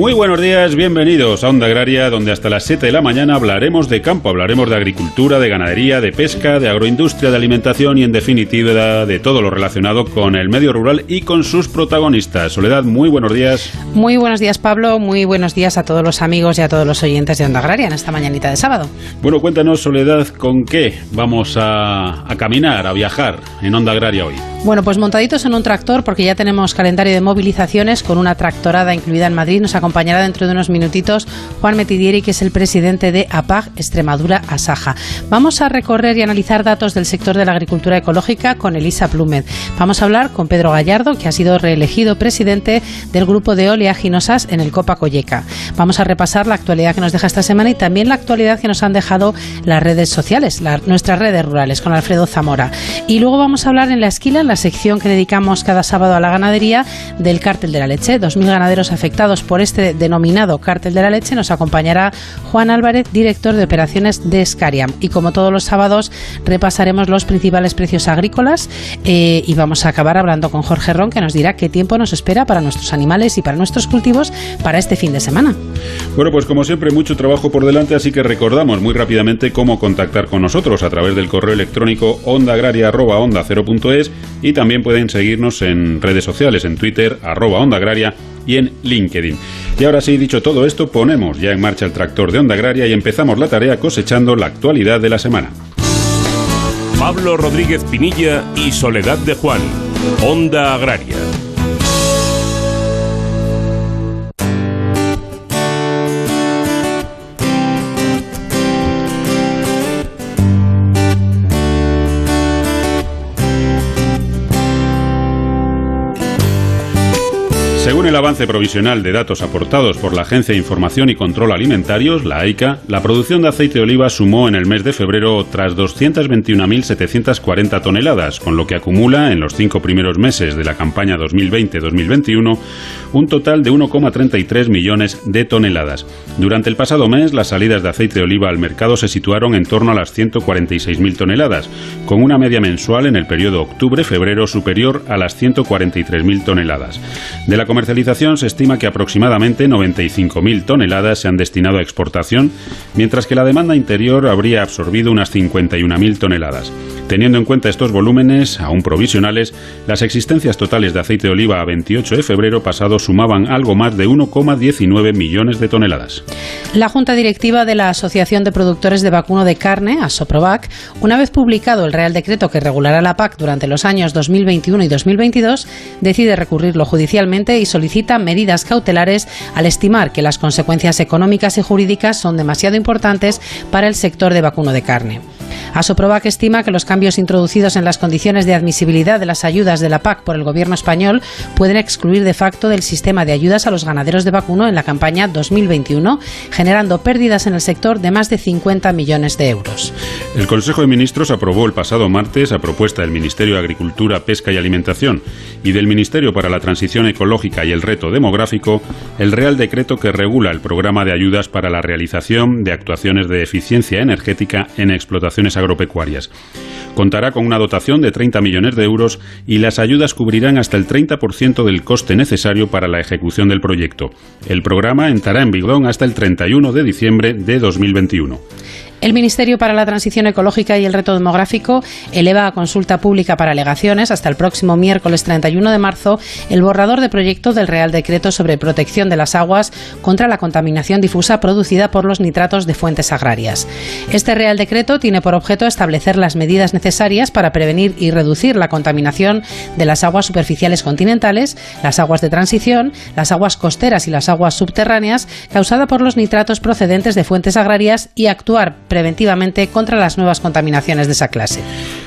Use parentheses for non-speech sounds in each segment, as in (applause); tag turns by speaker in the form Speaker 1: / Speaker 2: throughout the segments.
Speaker 1: Muy buenos días, bienvenidos a Onda Agraria, donde hasta las 7 de la mañana hablaremos de campo, hablaremos de agricultura, de ganadería, de pesca, de agroindustria, de alimentación y en definitiva de todo lo relacionado con el medio rural y con sus protagonistas. Soledad, muy buenos días.
Speaker 2: Muy buenos días, Pablo, muy buenos días a todos los amigos y a todos los oyentes de Onda Agraria en esta mañanita de sábado.
Speaker 1: Bueno, cuéntanos, Soledad, con qué vamos a, a caminar, a viajar en Onda Agraria hoy.
Speaker 2: Bueno, pues montaditos en un tractor, porque ya tenemos calendario de movilizaciones con una tractorada incluida en Madrid. Nos acompañará dentro de unos minutitos Juan Metidieri, que es el presidente de APAG Extremadura Asaja. Vamos a recorrer y analizar datos del sector de la agricultura ecológica con Elisa Plumed. Vamos a hablar con Pedro Gallardo, que ha sido reelegido presidente del grupo de oleaginosas en el Copa Colleca. Vamos a repasar la actualidad que nos deja esta semana y también la actualidad que nos han dejado las redes sociales, nuestras redes rurales, con Alfredo Zamora. Y luego vamos a hablar en la esquila, la sección que dedicamos cada sábado a la ganadería del cártel de la leche. 2.000 ganaderos afectados por este denominado cártel de la leche. Nos acompañará Juan Álvarez, director de operaciones de Scariam. Y como todos los sábados, repasaremos los principales precios agrícolas eh, y vamos a acabar hablando con Jorge Ron, que nos dirá qué tiempo nos espera para nuestros animales y para nuestros cultivos para este fin de semana.
Speaker 1: Bueno, pues como siempre, mucho trabajo por delante, así que recordamos muy rápidamente cómo contactar con nosotros a través del correo electrónico ondaagraria.onda0.es y también pueden seguirnos en redes sociales, en Twitter, arroba Onda Agraria y en LinkedIn. Y ahora sí, dicho todo esto, ponemos ya en marcha el tractor de Onda Agraria y empezamos la tarea cosechando la actualidad de la semana.
Speaker 3: Pablo Rodríguez Pinilla y Soledad de Juan, Onda Agraria.
Speaker 1: Avance provisional de datos aportados por la Agencia de Información y Control Alimentarios, la AICA, la producción de aceite de oliva sumó en el mes de febrero tras 221.740 toneladas, con lo que acumula en los cinco primeros meses de la campaña 2020-2021 un total de 1,33 millones de toneladas. Durante el pasado mes, las salidas de aceite de oliva al mercado se situaron en torno a las 146.000 toneladas, con una media mensual en el periodo octubre-febrero superior a las 143.000 toneladas. De la comercialización se estima que aproximadamente 95.000 toneladas se han destinado a exportación, mientras que la demanda interior habría absorbido unas 51.000 toneladas. Teniendo en cuenta estos volúmenes, aún provisionales, las existencias totales de aceite de oliva a 28 de febrero pasado sumaban algo más de 1,19 millones de toneladas.
Speaker 2: La Junta Directiva de la Asociación de Productores de Vacuno de Carne, ASOPROVAC, una vez publicado el Real Decreto que regulará la PAC durante los años 2021 y 2022, decide recurrirlo judicialmente y solicita medidas cautelares al estimar que las consecuencias económicas y jurídicas son demasiado importantes para el sector de vacuno de carne. Asoprovac estima que los cambios introducidos en las condiciones de admisibilidad de las ayudas de la PAC por el gobierno español pueden excluir de facto del sistema de ayudas a los ganaderos de vacuno en la campaña 2021, generando pérdidas en el sector de más de 50 millones de euros.
Speaker 1: El Consejo de Ministros aprobó el pasado martes, a propuesta del Ministerio de Agricultura, Pesca y Alimentación y del Ministerio para la Transición Ecológica y el Reto Demográfico, el Real Decreto que regula el programa de ayudas para la realización de actuaciones de eficiencia energética en agropecuarias. Contará con una dotación de 30 millones de euros y las ayudas cubrirán hasta el 30% del coste necesario para la ejecución del proyecto. El programa entrará en vigor hasta el 31 de diciembre de 2021.
Speaker 2: El Ministerio para la Transición Ecológica y el Reto Demográfico eleva a consulta pública para alegaciones hasta el próximo miércoles 31 de marzo el borrador de proyecto del Real Decreto sobre protección de las aguas contra la contaminación difusa producida por los nitratos de fuentes agrarias. Este Real Decreto tiene por objeto establecer las medidas necesarias para prevenir y reducir la contaminación de las aguas superficiales continentales, las aguas de transición, las aguas costeras y las aguas subterráneas causada por los nitratos procedentes de fuentes agrarias y actuar preventivamente contra las nuevas contaminaciones de esa clase.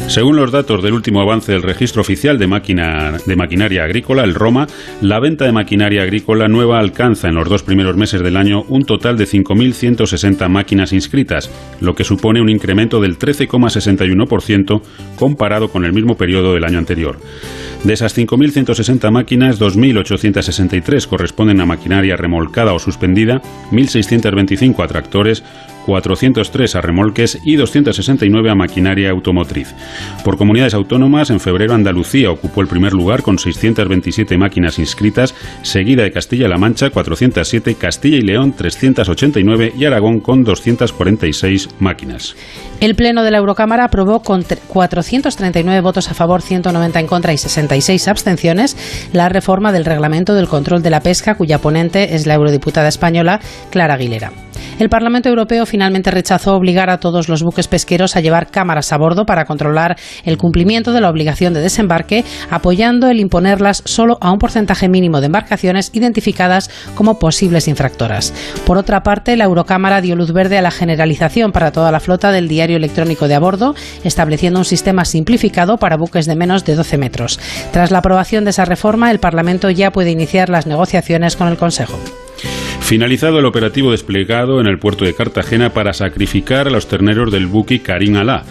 Speaker 1: Según los datos del último avance del registro oficial de, máquina, de maquinaria agrícola, el ROMA, la venta de maquinaria agrícola nueva alcanza en los dos primeros meses del año un total de 5.160 máquinas inscritas, lo que supone un incremento del 13,61% comparado con el mismo periodo del año anterior. De esas 5.160 máquinas, 2.863 corresponden a maquinaria remolcada o suspendida, 1.625 a tractores, 403 a remolques y 269 a maquinaria automotriz. Por comunidades autónomas, en febrero Andalucía ocupó el primer lugar con 627 máquinas inscritas, seguida de Castilla-La Mancha 407, Castilla y León 389 y Aragón con 246 máquinas.
Speaker 2: El Pleno de la Eurocámara aprobó con 439 votos a favor, 190 en contra y 66 abstenciones la reforma del reglamento del control de la pesca, cuya ponente es la eurodiputada española Clara Aguilera. El Parlamento Europeo finalmente rechazó obligar a todos los buques pesqueros a llevar cámaras a bordo para controlar el cumplimiento de la obligación de desembarque, apoyando el imponerlas solo a un porcentaje mínimo de embarcaciones identificadas como posibles infractoras. Por otra parte, la Eurocámara dio luz verde a la generalización para toda la flota del diario electrónico de a bordo, estableciendo un sistema simplificado para buques de menos de 12 metros. Tras la aprobación de esa reforma, el Parlamento ya puede iniciar las negociaciones con el Consejo.
Speaker 1: Finalizado el operativo desplegado en el puerto de Cartagena para sacrificar a los terneros del buque Karim Alá.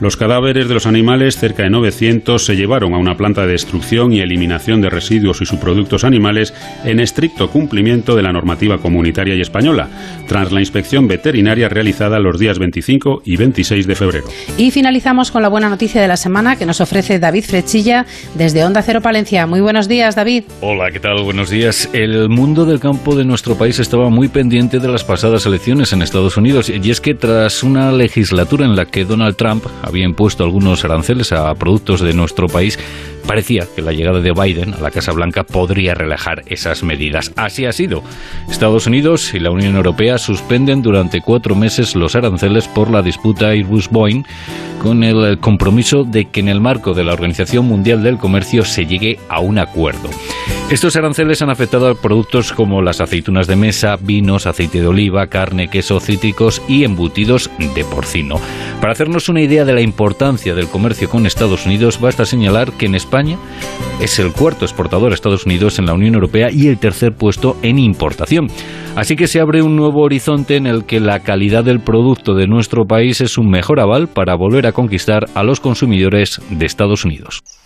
Speaker 1: Los cadáveres de los animales, cerca de 900, se llevaron a una planta de destrucción y eliminación de residuos y subproductos animales en estricto cumplimiento de la normativa comunitaria y española, tras la inspección veterinaria realizada los días 25 y 26 de febrero.
Speaker 2: Y finalizamos con la buena noticia de la semana que nos ofrece David Frechilla desde Onda Cero Palencia. Muy buenos días, David.
Speaker 4: Hola, ¿qué tal? Buenos días. El mundo del campo de nuestro país estaba muy pendiente de las pasadas elecciones en Estados Unidos y es que tras una legislatura en la que Donald Trump había impuesto algunos aranceles a productos de nuestro país, parecía que la llegada de Biden a la Casa Blanca podría relajar esas medidas. Así ha sido. Estados Unidos y la Unión Europea suspenden durante cuatro meses los aranceles por la disputa Airbus-Boeing con el compromiso de que en el marco de la Organización Mundial del Comercio se llegue a un acuerdo. Estos aranceles han afectado a productos como las aceitunas de mesa, vinos, aceite de oliva, carne, queso, cítricos y embutidos de porcino. Para hacernos una idea de la importancia del comercio con Estados Unidos, basta señalar que en España es el cuarto exportador a Estados Unidos en la Unión Europea y el tercer puesto en importación. Así que se abre un nuevo horizonte en el que la calidad del producto de nuestro país es un mejor aval para volver a conquistar a los consumidores de Estados Unidos.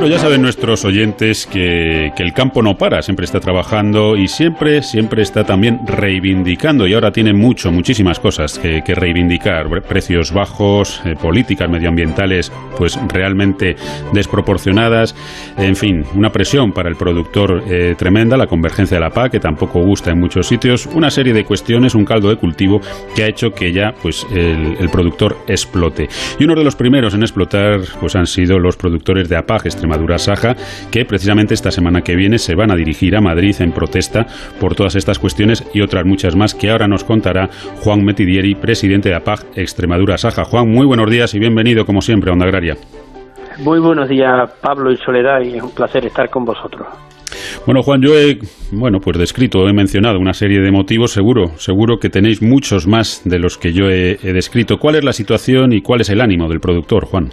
Speaker 1: Bueno, ya saben nuestros oyentes que, el campo no para, siempre está trabajando y siempre, siempre está también reivindicando y ahora tiene mucho, muchísimas cosas que, reivindicar. Precios bajos, eh, políticas medioambientales pues realmente desproporcionadas, en fin, una presión para el productor eh, tremenda, la convergencia de la PAC que tampoco gusta en muchos sitios, una serie de cuestiones, un caldo de cultivo que ha hecho que ya pues el, el productor explote. Y uno de los primeros en explotar pues han sido los productores de APAG Madura Saja, que precisamente esta semana que viene se van a dirigir a Madrid en protesta por todas estas cuestiones y otras muchas más que ahora nos contará Juan Metidieri, presidente de APAG Extremadura Saja. Juan, muy buenos días y bienvenido como siempre a Onda Agraria.
Speaker 5: Muy buenos días, Pablo y Soledad, y es un placer estar con vosotros.
Speaker 1: Bueno, Juan, yo he, bueno, pues descrito, he mencionado una serie de motivos, seguro, seguro que tenéis muchos más de los que yo he descrito. ¿Cuál es la situación y cuál es el ánimo del productor, Juan?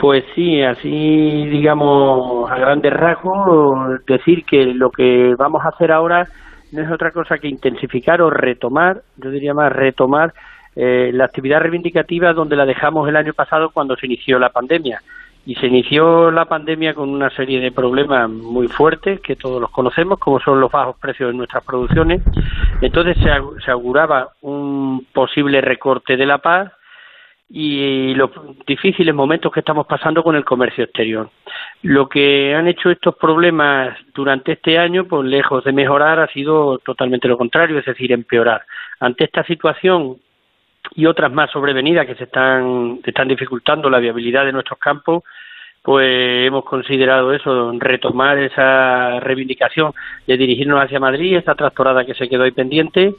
Speaker 5: Pues sí, así digamos a grandes rasgos, decir que lo que vamos a hacer ahora no es otra cosa que intensificar o retomar, yo diría más retomar eh, la actividad reivindicativa donde la dejamos el año pasado cuando se inició la pandemia. Y se inició la pandemia con una serie de problemas muy fuertes que todos los conocemos, como son los bajos precios de nuestras producciones. Entonces se, se auguraba un posible recorte de la paz y los difíciles momentos que estamos pasando con el comercio exterior. Lo que han hecho estos problemas durante este año, pues lejos de mejorar, ha sido totalmente lo contrario, es decir, empeorar. Ante esta situación y otras más sobrevenidas que se están, están dificultando la viabilidad de nuestros campos, pues hemos considerado eso, retomar esa reivindicación de dirigirnos hacia Madrid, esta tractorada que se quedó ahí pendiente,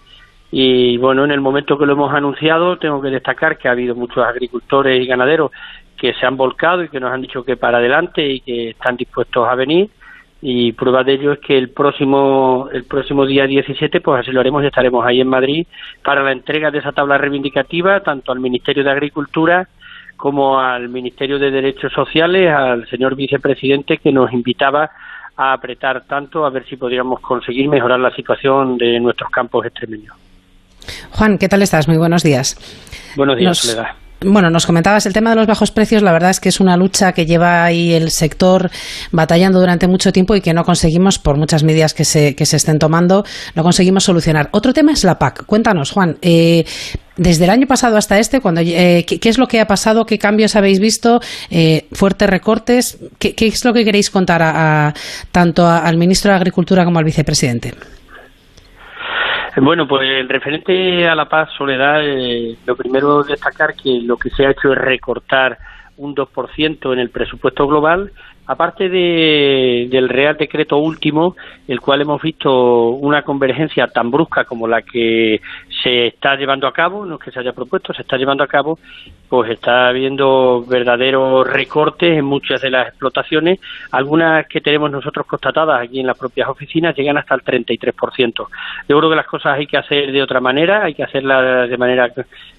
Speaker 5: y bueno, en el momento que lo hemos anunciado, tengo que destacar que ha habido muchos agricultores y ganaderos que se han volcado y que nos han dicho que para adelante y que están dispuestos a venir. y prueba de ello es que el próximo el próximo día 17 pues así lo haremos y estaremos ahí en Madrid para la entrega de esa tabla reivindicativa tanto al Ministerio de Agricultura como al Ministerio de Derechos Sociales, al señor vicepresidente que nos invitaba a apretar tanto a ver si podríamos conseguir mejorar la situación de nuestros campos extremeños.
Speaker 2: Juan, ¿qué tal estás? Muy buenos días.
Speaker 5: Buenos días, Soledad.
Speaker 2: Bueno, nos comentabas el tema de los bajos precios. La verdad es que es una lucha que lleva ahí el sector batallando durante mucho tiempo y que no conseguimos, por muchas medidas que se, que se estén tomando, no conseguimos solucionar. Otro tema es la PAC. Cuéntanos, Juan. Eh, desde el año pasado hasta este, cuando, eh, ¿qué, es lo que ha pasado? ¿Qué cambios habéis visto? Eh, ¿Fuertes recortes? ¿Qué, es lo que queréis contar a, tanto al ministro de Agricultura como al vicepresidente?
Speaker 5: Bueno, pues en referente a la paz, Soledad, eh, lo primero destacar que lo que se ha hecho es recortar un 2% en el presupuesto global, aparte de, del Real Decreto último, el cual hemos visto una convergencia tan brusca como la que se está llevando a cabo, no es que se haya propuesto, se está llevando a cabo, pues está habiendo verdaderos recortes en muchas de las explotaciones. Algunas que tenemos nosotros constatadas aquí en las propias oficinas llegan hasta el 33%. Yo creo que las cosas hay que hacer de otra manera, hay que hacerlas de manera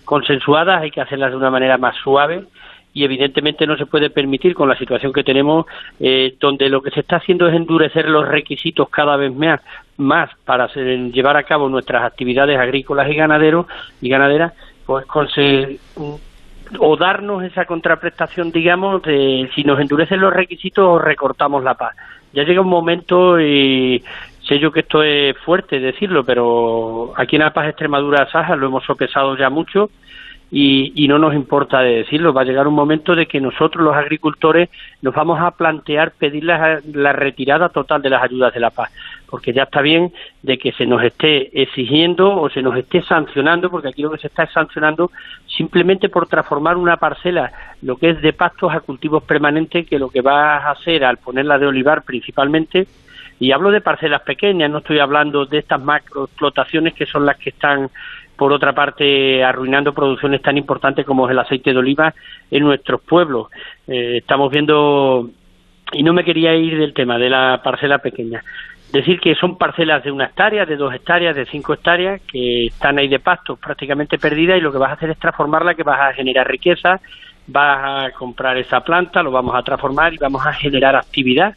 Speaker 5: consensuada, hay que hacerlas de una manera más suave y evidentemente no se puede permitir con la situación que tenemos eh, donde lo que se está haciendo es endurecer los requisitos cada vez más más para llevar a cabo nuestras actividades agrícolas y ganaderos y ganaderas pues o darnos esa contraprestación digamos de si nos endurecen los requisitos o recortamos la paz. Ya llega un momento y sé yo que esto es fuerte decirlo pero aquí en la paz Extremadura Saja lo hemos sopesado ya mucho y, no nos importa de decirlo. Va a llegar un momento de que nosotros, los agricultores, nos vamos a plantear pedir la, retirada total de las ayudas de la paz, porque ya está bien de que se nos esté exigiendo o se nos esté sancionando, porque aquí lo que se está es sancionando simplemente por transformar una parcela, lo que es de pastos a cultivos permanentes, que lo que va a hacer al ponerla de olivar principalmente, y hablo de parcelas pequeñas, no estoy hablando de estas macroexplotaciones que son las que están por otra parte arruinando producciones tan importantes como es el aceite de oliva en nuestros pueblos. Eh, estamos viendo, y no me quería ir del tema de la parcela pequeña, decir que son parcelas de una hectárea, de dos hectáreas, de cinco hectáreas, que están ahí de pasto prácticamente perdidas y lo que vas a hacer es transformarla, que vas a generar riqueza, vas a comprar esa planta, lo vamos a transformar y vamos a generar actividad.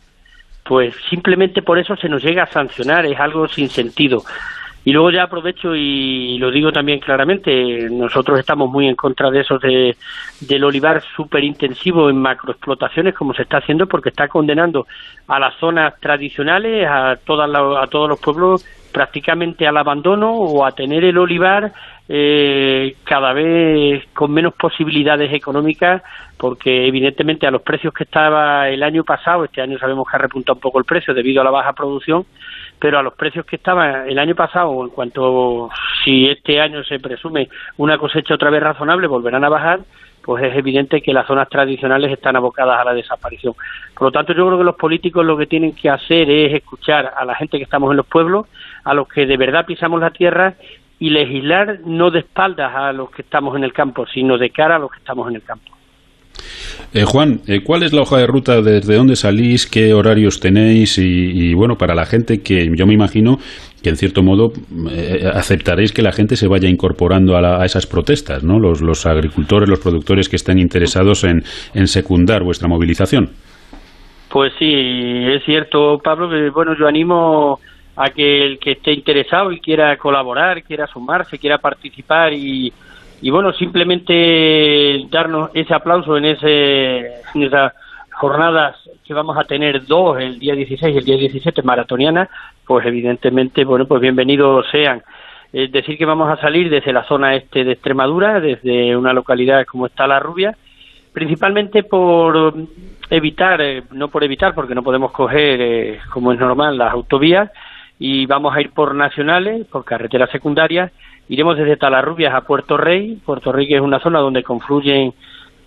Speaker 5: Pues simplemente por eso se nos llega a sancionar, es algo sin sentido. Y luego ya aprovecho y lo digo también claramente, nosotros estamos muy en contra de eso de, del olivar súper intensivo en macroexplotaciones como se está haciendo porque está condenando a las zonas tradicionales, a, todas a todos los pueblos prácticamente al abandono o a tener el olivar eh, cada vez con menos posibilidades económicas porque evidentemente a los precios que estaba el año pasado, este año sabemos que ha repuntado un poco el precio debido a la baja producción, pero a los precios que estaban el año pasado, en cuanto si este año se presume una cosecha otra vez razonable, volverán a bajar, pues es evidente que las zonas tradicionales están abocadas a la desaparición. Por lo tanto, yo creo que los políticos lo que tienen que hacer es escuchar a la gente que estamos en los pueblos, a los que de verdad pisamos la tierra y legislar no de espaldas a los que estamos en el campo, sino de cara a los que estamos en el campo.
Speaker 1: Eh, Juan, eh, ¿cuál es la hoja de ruta? ¿Desde dónde salís? ¿Qué horarios tenéis? Y, bueno, para la gente que yo me imagino que en cierto modo eh, aceptaréis que la gente se vaya incorporando a, esas protestas, ¿no? Los, agricultores, los productores que estén interesados en, secundar vuestra movilización.
Speaker 5: Pues sí, es cierto, Pablo, que bueno, yo animo a que el que esté interesado y quiera colaborar, quiera sumarse, quiera participar y, y bueno, simplemente darnos ese aplauso en, ese, esas jornadas que vamos a tener dos, el día 16 y el día 17 maratoniana, pues evidentemente, bueno, pues bienvenidos sean. Es decir, que vamos a salir desde la zona este de Extremadura, desde una localidad como está La Rubia, principalmente por evitar, eh, no por evitar, porque no podemos coger, eh, como es normal, las autovías, y vamos a ir por nacionales, por carreteras secundarias, Iremos desde Talarrubias a Puerto Rey. Puerto Rey es una zona donde confluyen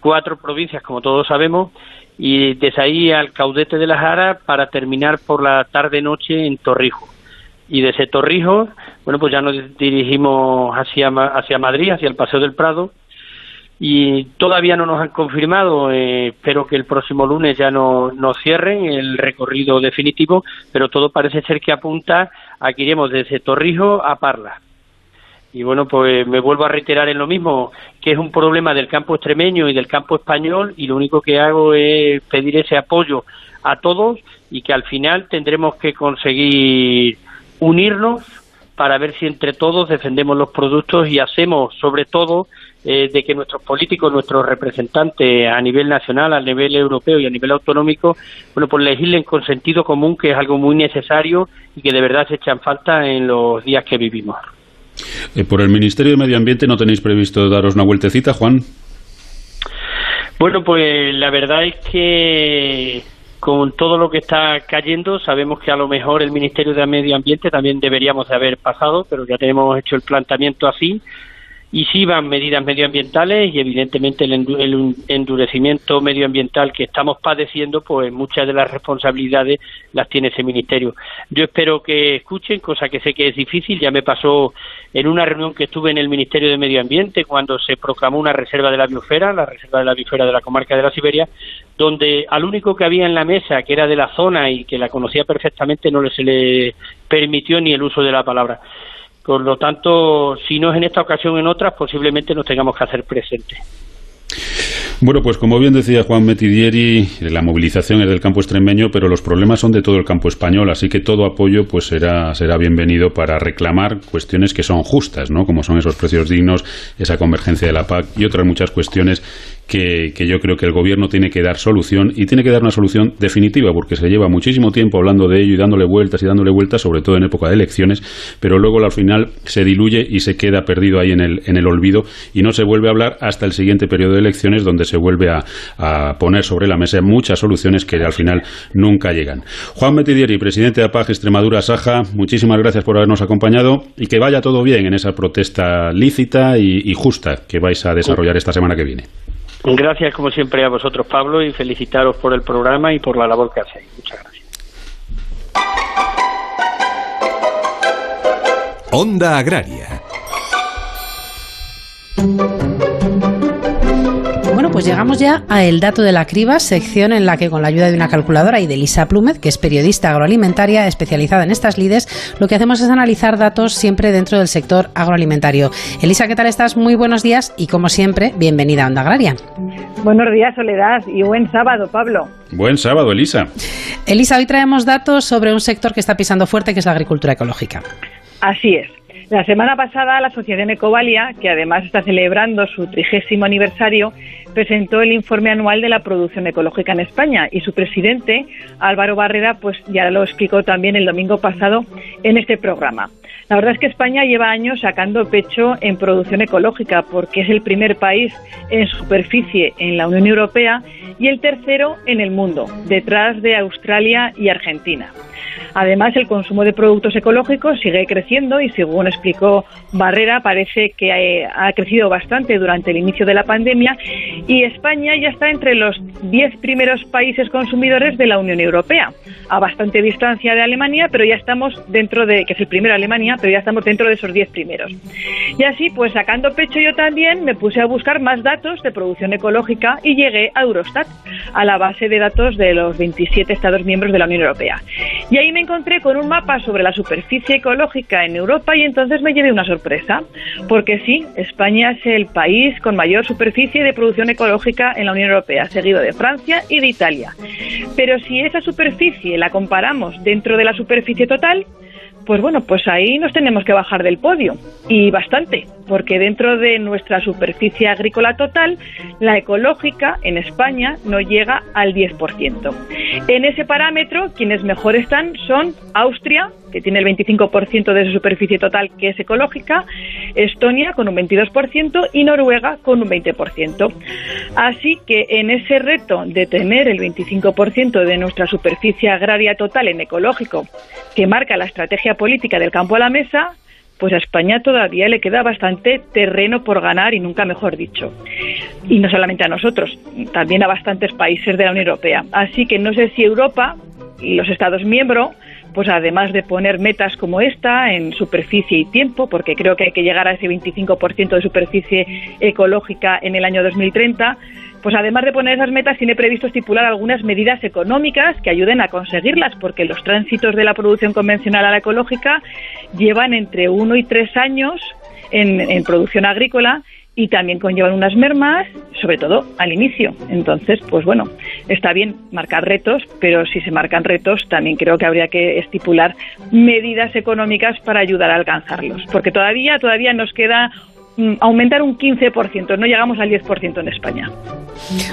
Speaker 5: cuatro provincias, como todos sabemos, y desde ahí al caudete de la Jara para terminar por la tarde-noche en Torrijos. Y desde Torrijos, bueno, pues ya nos dirigimos hacia, Madrid, hacia el Paseo del Prado, y todavía no nos han confirmado. Eh, espero que el próximo lunes ya no, nos cierren el recorrido definitivo, pero todo parece ser que apunta a que iremos desde Torrijos a Parla. Y bueno, pues me vuelvo a reiterar en lo mismo, que es un problema del campo extremeño y del campo español, y lo único que hago es pedir ese apoyo a todos y que al final tendremos que conseguir unirnos para ver si entre todos defendemos los productos y hacemos, sobre todo, eh, de que nuestros políticos, nuestros representantes a nivel nacional, a nivel europeo y a nivel autonómico, bueno, pues legislen con sentido común, que es algo muy necesario y que de verdad se echan falta en los días que vivimos.
Speaker 1: Eh, por el Ministerio de Medio Ambiente no tenéis previsto daros una vueltecita, Juan.
Speaker 5: Bueno, pues la verdad es que con todo lo que está cayendo, sabemos que a lo mejor el Ministerio de Medio Ambiente también deberíamos de haber pasado, pero ya tenemos hecho el planteamiento así y sí van medidas medioambientales y evidentemente el, endurecimiento medioambiental que estamos padeciendo, pues muchas de las responsabilidades las tiene ese ministerio. Yo espero que escuchen, cosa que sé que es difícil, ya me pasó en una reunión que estuve en el Ministerio de Medio Ambiente cuando se proclamó una reserva de la biosfera, la reserva de la biosfera de la comarca de la Siberia, donde al único que había en la mesa, que era de la zona y que la conocía perfectamente, no se le permitió ni el uso de la palabra. Por lo tanto, si no es en esta ocasión, en otras, posiblemente nos tengamos que hacer presentes.
Speaker 1: Bueno, pues como bien decía Juan Metidieri, la movilización es del campo extremeño, pero los problemas son de todo el campo español, así que todo apoyo pues será, será bienvenido para reclamar cuestiones que son justas, ¿no? Como son esos precios dignos, esa convergencia de la PAC y otras muchas cuestiones que, yo creo que el gobierno tiene que dar solución y tiene que dar una solución definitiva porque se lleva muchísimo tiempo hablando de ello y dándole vueltas y dándole vueltas, sobre todo en época de elecciones, pero luego al final se diluye y se queda perdido ahí en el, olvido y no se vuelve a hablar hasta el siguiente periodo de elecciones donde se vuelve a, poner sobre la mesa muchas soluciones que al final nunca llegan. Juan Metidieri, presidente de APAG Extremadura Saja, muchísimas gracias por habernos acompañado y que vaya todo bien en esa protesta lícita y justa que vais a desarrollar esta semana que viene.
Speaker 5: Gracias, como siempre, a vosotros, Pablo, y felicitaros por el programa y por la labor que hacéis. Muchas gracias.
Speaker 6: Agraria
Speaker 2: pues llegamos ya a El Dato de la Criba, sección en la que con la ayuda de una calculadora y de Lisa Plumet, que es periodista agroalimentaria especializada en estas lides, lo que hacemos es analizar datos siempre dentro del sector agroalimentario. Elisa, ¿qué tal estás? Muy buenos días y como siempre, bienvenida a Onda Agraria.
Speaker 7: Buenos días, Soledad, y buen sábado, Pablo.
Speaker 1: Buen sábado, Elisa.
Speaker 2: Elisa, hoy traemos datos sobre un sector que está pisando fuerte, que es la agricultura ecológica.
Speaker 7: Así es. La semana pasada la Asociación Ecovalia, que además está celebrando su trigésimo aniversario, presentó el informe anual de la producción ecológica en España y su presidente, Álvaro Barrera, pues ya lo explicó también el domingo pasado en este programa. La verdad es que España lleva años sacando pecho en producción ecológica porque es el primer país en superficie en la Unión Europea y el tercero en el mundo, detrás de Australia y Argentina. Además, el consumo de productos ecológicos sigue creciendo y, según explicó Barrera, parece que eh, ha crecido bastante durante el inicio de la pandemia y España ya está entre los 10 primeros países consumidores de la Unión Europea, a bastante distancia de Alemania, pero ya estamos dentro de, que es el primero Alemania, pero ya estamos dentro de esos 10 primeros. Y así, pues sacando pecho yo también, me puse a buscar más datos de producción ecológica y llegué a Eurostat, a la base de datos de los 27 Estados miembros de la Unión Europea. Y ahí me encontré con un mapa sobre la superficie ecológica en Europa y entonces me llevé una sorpresa, porque sí, España es el país con mayor superficie de producción ecológica en la Unión Europea, seguido de Francia y de Italia. Pero si esa superficie la comparamos dentro de la superficie total, pues bueno, pues ahí nos tenemos que bajar del podio y bastante, porque dentro de nuestra superficie agrícola total, la ecológica en España no llega al 10%. En ese parámetro, quienes mejor están son Austria, que tiene el 25% de su superficie total que es ecológica, Estonia con un 22% y Noruega con un 20%. Así que en ese reto de tener el 25% de nuestra superficie agraria total en ecológico, que marca la estrategia política del campo a la mesa, pues a España todavía le queda bastante terreno por ganar y nunca mejor dicho. Y no solamente a nosotros, también a bastantes países de la Unión Europea. Así que no sé si Europa y los Estados miembros pues además de poner metas como esta en superficie y tiempo, porque creo que hay que llegar a ese 25% de superficie ecológica en el año 2030, pues además de poner esas metas, tiene previsto estipular algunas medidas económicas que ayuden a conseguirlas, porque los tránsitos de la producción convencional a la ecológica llevan entre uno y tres años en, en producción agrícola y también conllevan unas mermas, sobre todo al inicio. Entonces, pues bueno, está bien marcar retos, pero si se marcan retos, también creo que habría que estipular medidas económicas para ayudar a alcanzarlos, porque todavía todavía nos queda aumentar un 15%, no llegamos al 10% en España.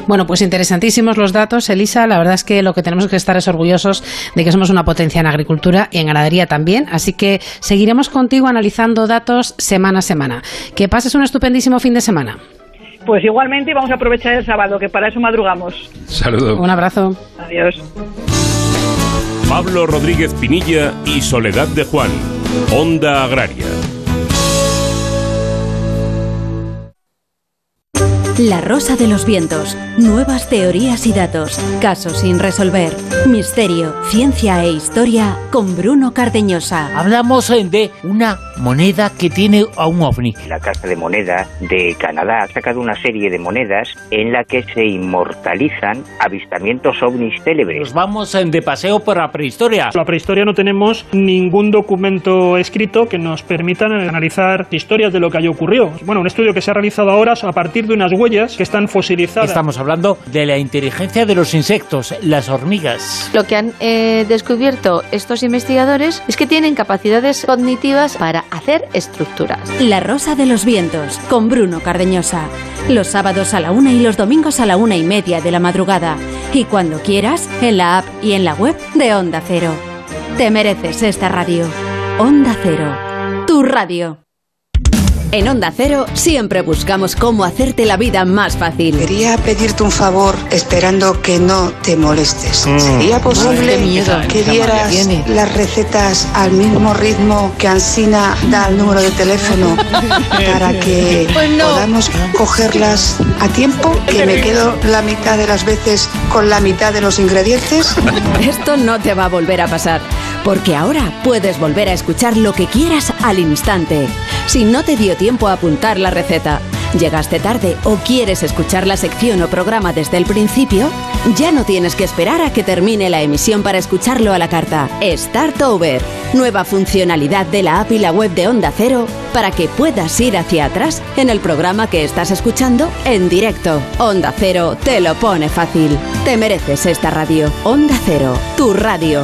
Speaker 2: Bueno, pues interesantísimos los datos, Elisa. La verdad es que lo que tenemos que estar es orgullosos de que somos una potencia en agricultura y en ganadería también. Así que seguiremos contigo analizando datos semana a semana. Que pases un estupendísimo fin de semana.
Speaker 7: Pues igualmente vamos a aprovechar el sábado, que para eso madrugamos.
Speaker 1: Saludos.
Speaker 2: Un abrazo.
Speaker 7: Adiós.
Speaker 3: Pablo Rodríguez Pinilla y Soledad de Juan, Onda Agraria.
Speaker 8: La Rosa de los Vientos. Nuevas teorías y datos. Casos sin resolver. Misterio, ciencia e historia con Bruno Cardeñosa.
Speaker 9: Hablamos eh, de una moneda que tiene a un ovni.
Speaker 10: La Casa de Moneda de Canadá ha sacado una serie de monedas en la que se inmortalizan avistamientos ovnis célebres.
Speaker 9: Nos vamos eh, de paseo por la prehistoria.
Speaker 11: La prehistoria no tenemos ningún documento escrito que nos permita analizar historias de lo que haya ocurrido. Bueno, un estudio que se ha realizado ahora a partir de unas huellas que están fosilizadas.
Speaker 9: Estamos hablando de la inteligencia de los insectos, las hormigas.
Speaker 12: Lo que han eh, descubierto estos investigadores es que tienen capacidades cognitivas para hacer estructuras.
Speaker 8: La Rosa de los Vientos, con Bruno Cardeñosa. Los sábados a la una y los domingos a la una y media de la madrugada. Y cuando quieras, en la app y en la web de Onda Cero. Te mereces esta radio. Onda Cero. Tu radio. En Onda Cero siempre buscamos cómo hacerte la vida más fácil.
Speaker 13: Quería pedirte un favor esperando que no te molestes.
Speaker 14: Mm.
Speaker 13: ¿Sería posible que dieras las recetas al mismo ritmo que Ansina da el número de teléfono (laughs) para que
Speaker 12: Pues no.
Speaker 13: podamos cogerlas a tiempo? Que me quedo la mitad de las veces con la mitad de los ingredientes.
Speaker 8: Esto no te va a volver a pasar, porque ahora puedes volver a escuchar lo que quieras al instante. Si no te dio tiempo a apuntar la receta, llegaste tarde o quieres escuchar la sección o programa desde el principio, ya no tienes que esperar a que termine la emisión para escucharlo a la carta. Start Over, nueva funcionalidad de la app y la web de Onda Cero para que puedas ir hacia atrás en el programa que estás escuchando en directo. Onda Cero te lo pone fácil. Te mereces esta radio. Onda Cero, tu radio.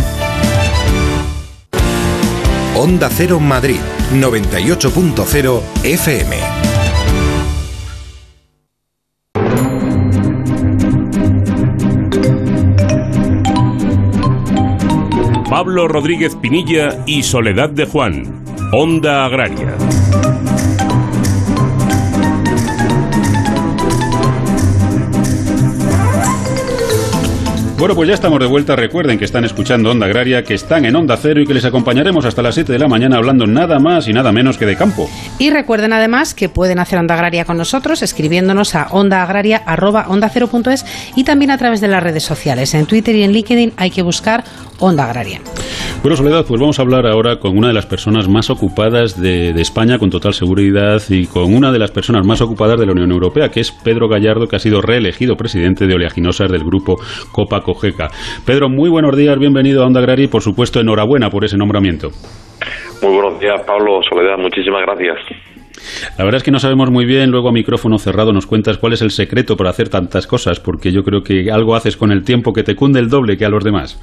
Speaker 6: Onda Cero Madrid, 98.0 FM.
Speaker 3: Pablo Rodríguez Pinilla y Soledad de Juan, Onda Agraria.
Speaker 1: Bueno, pues ya estamos de vuelta. Recuerden que están escuchando Onda Agraria, que están en Onda Cero y que les acompañaremos hasta las 7 de la mañana hablando nada más y nada menos que de campo.
Speaker 2: Y recuerden además que pueden hacer Onda Agraria con nosotros escribiéndonos a ondaagraria.es y también a través de las redes sociales. En Twitter y en LinkedIn hay que buscar Onda Agraria.
Speaker 1: Bueno, Soledad, pues vamos a hablar ahora con una de las personas más ocupadas de, de España, con total seguridad, y con una de las personas más ocupadas de la Unión Europea, que es Pedro Gallardo, que ha sido reelegido presidente de oleaginosas del grupo Copa Cogeca. Pedro, muy buenos días, bienvenido a Onda Agraria y, por supuesto, enhorabuena por ese nombramiento.
Speaker 15: Muy buenos días, Pablo, Soledad, muchísimas gracias.
Speaker 1: La verdad es que no sabemos muy bien, luego a micrófono cerrado nos cuentas cuál es el secreto para hacer tantas cosas, porque yo creo que algo haces con el tiempo que te cunde el doble que a los demás.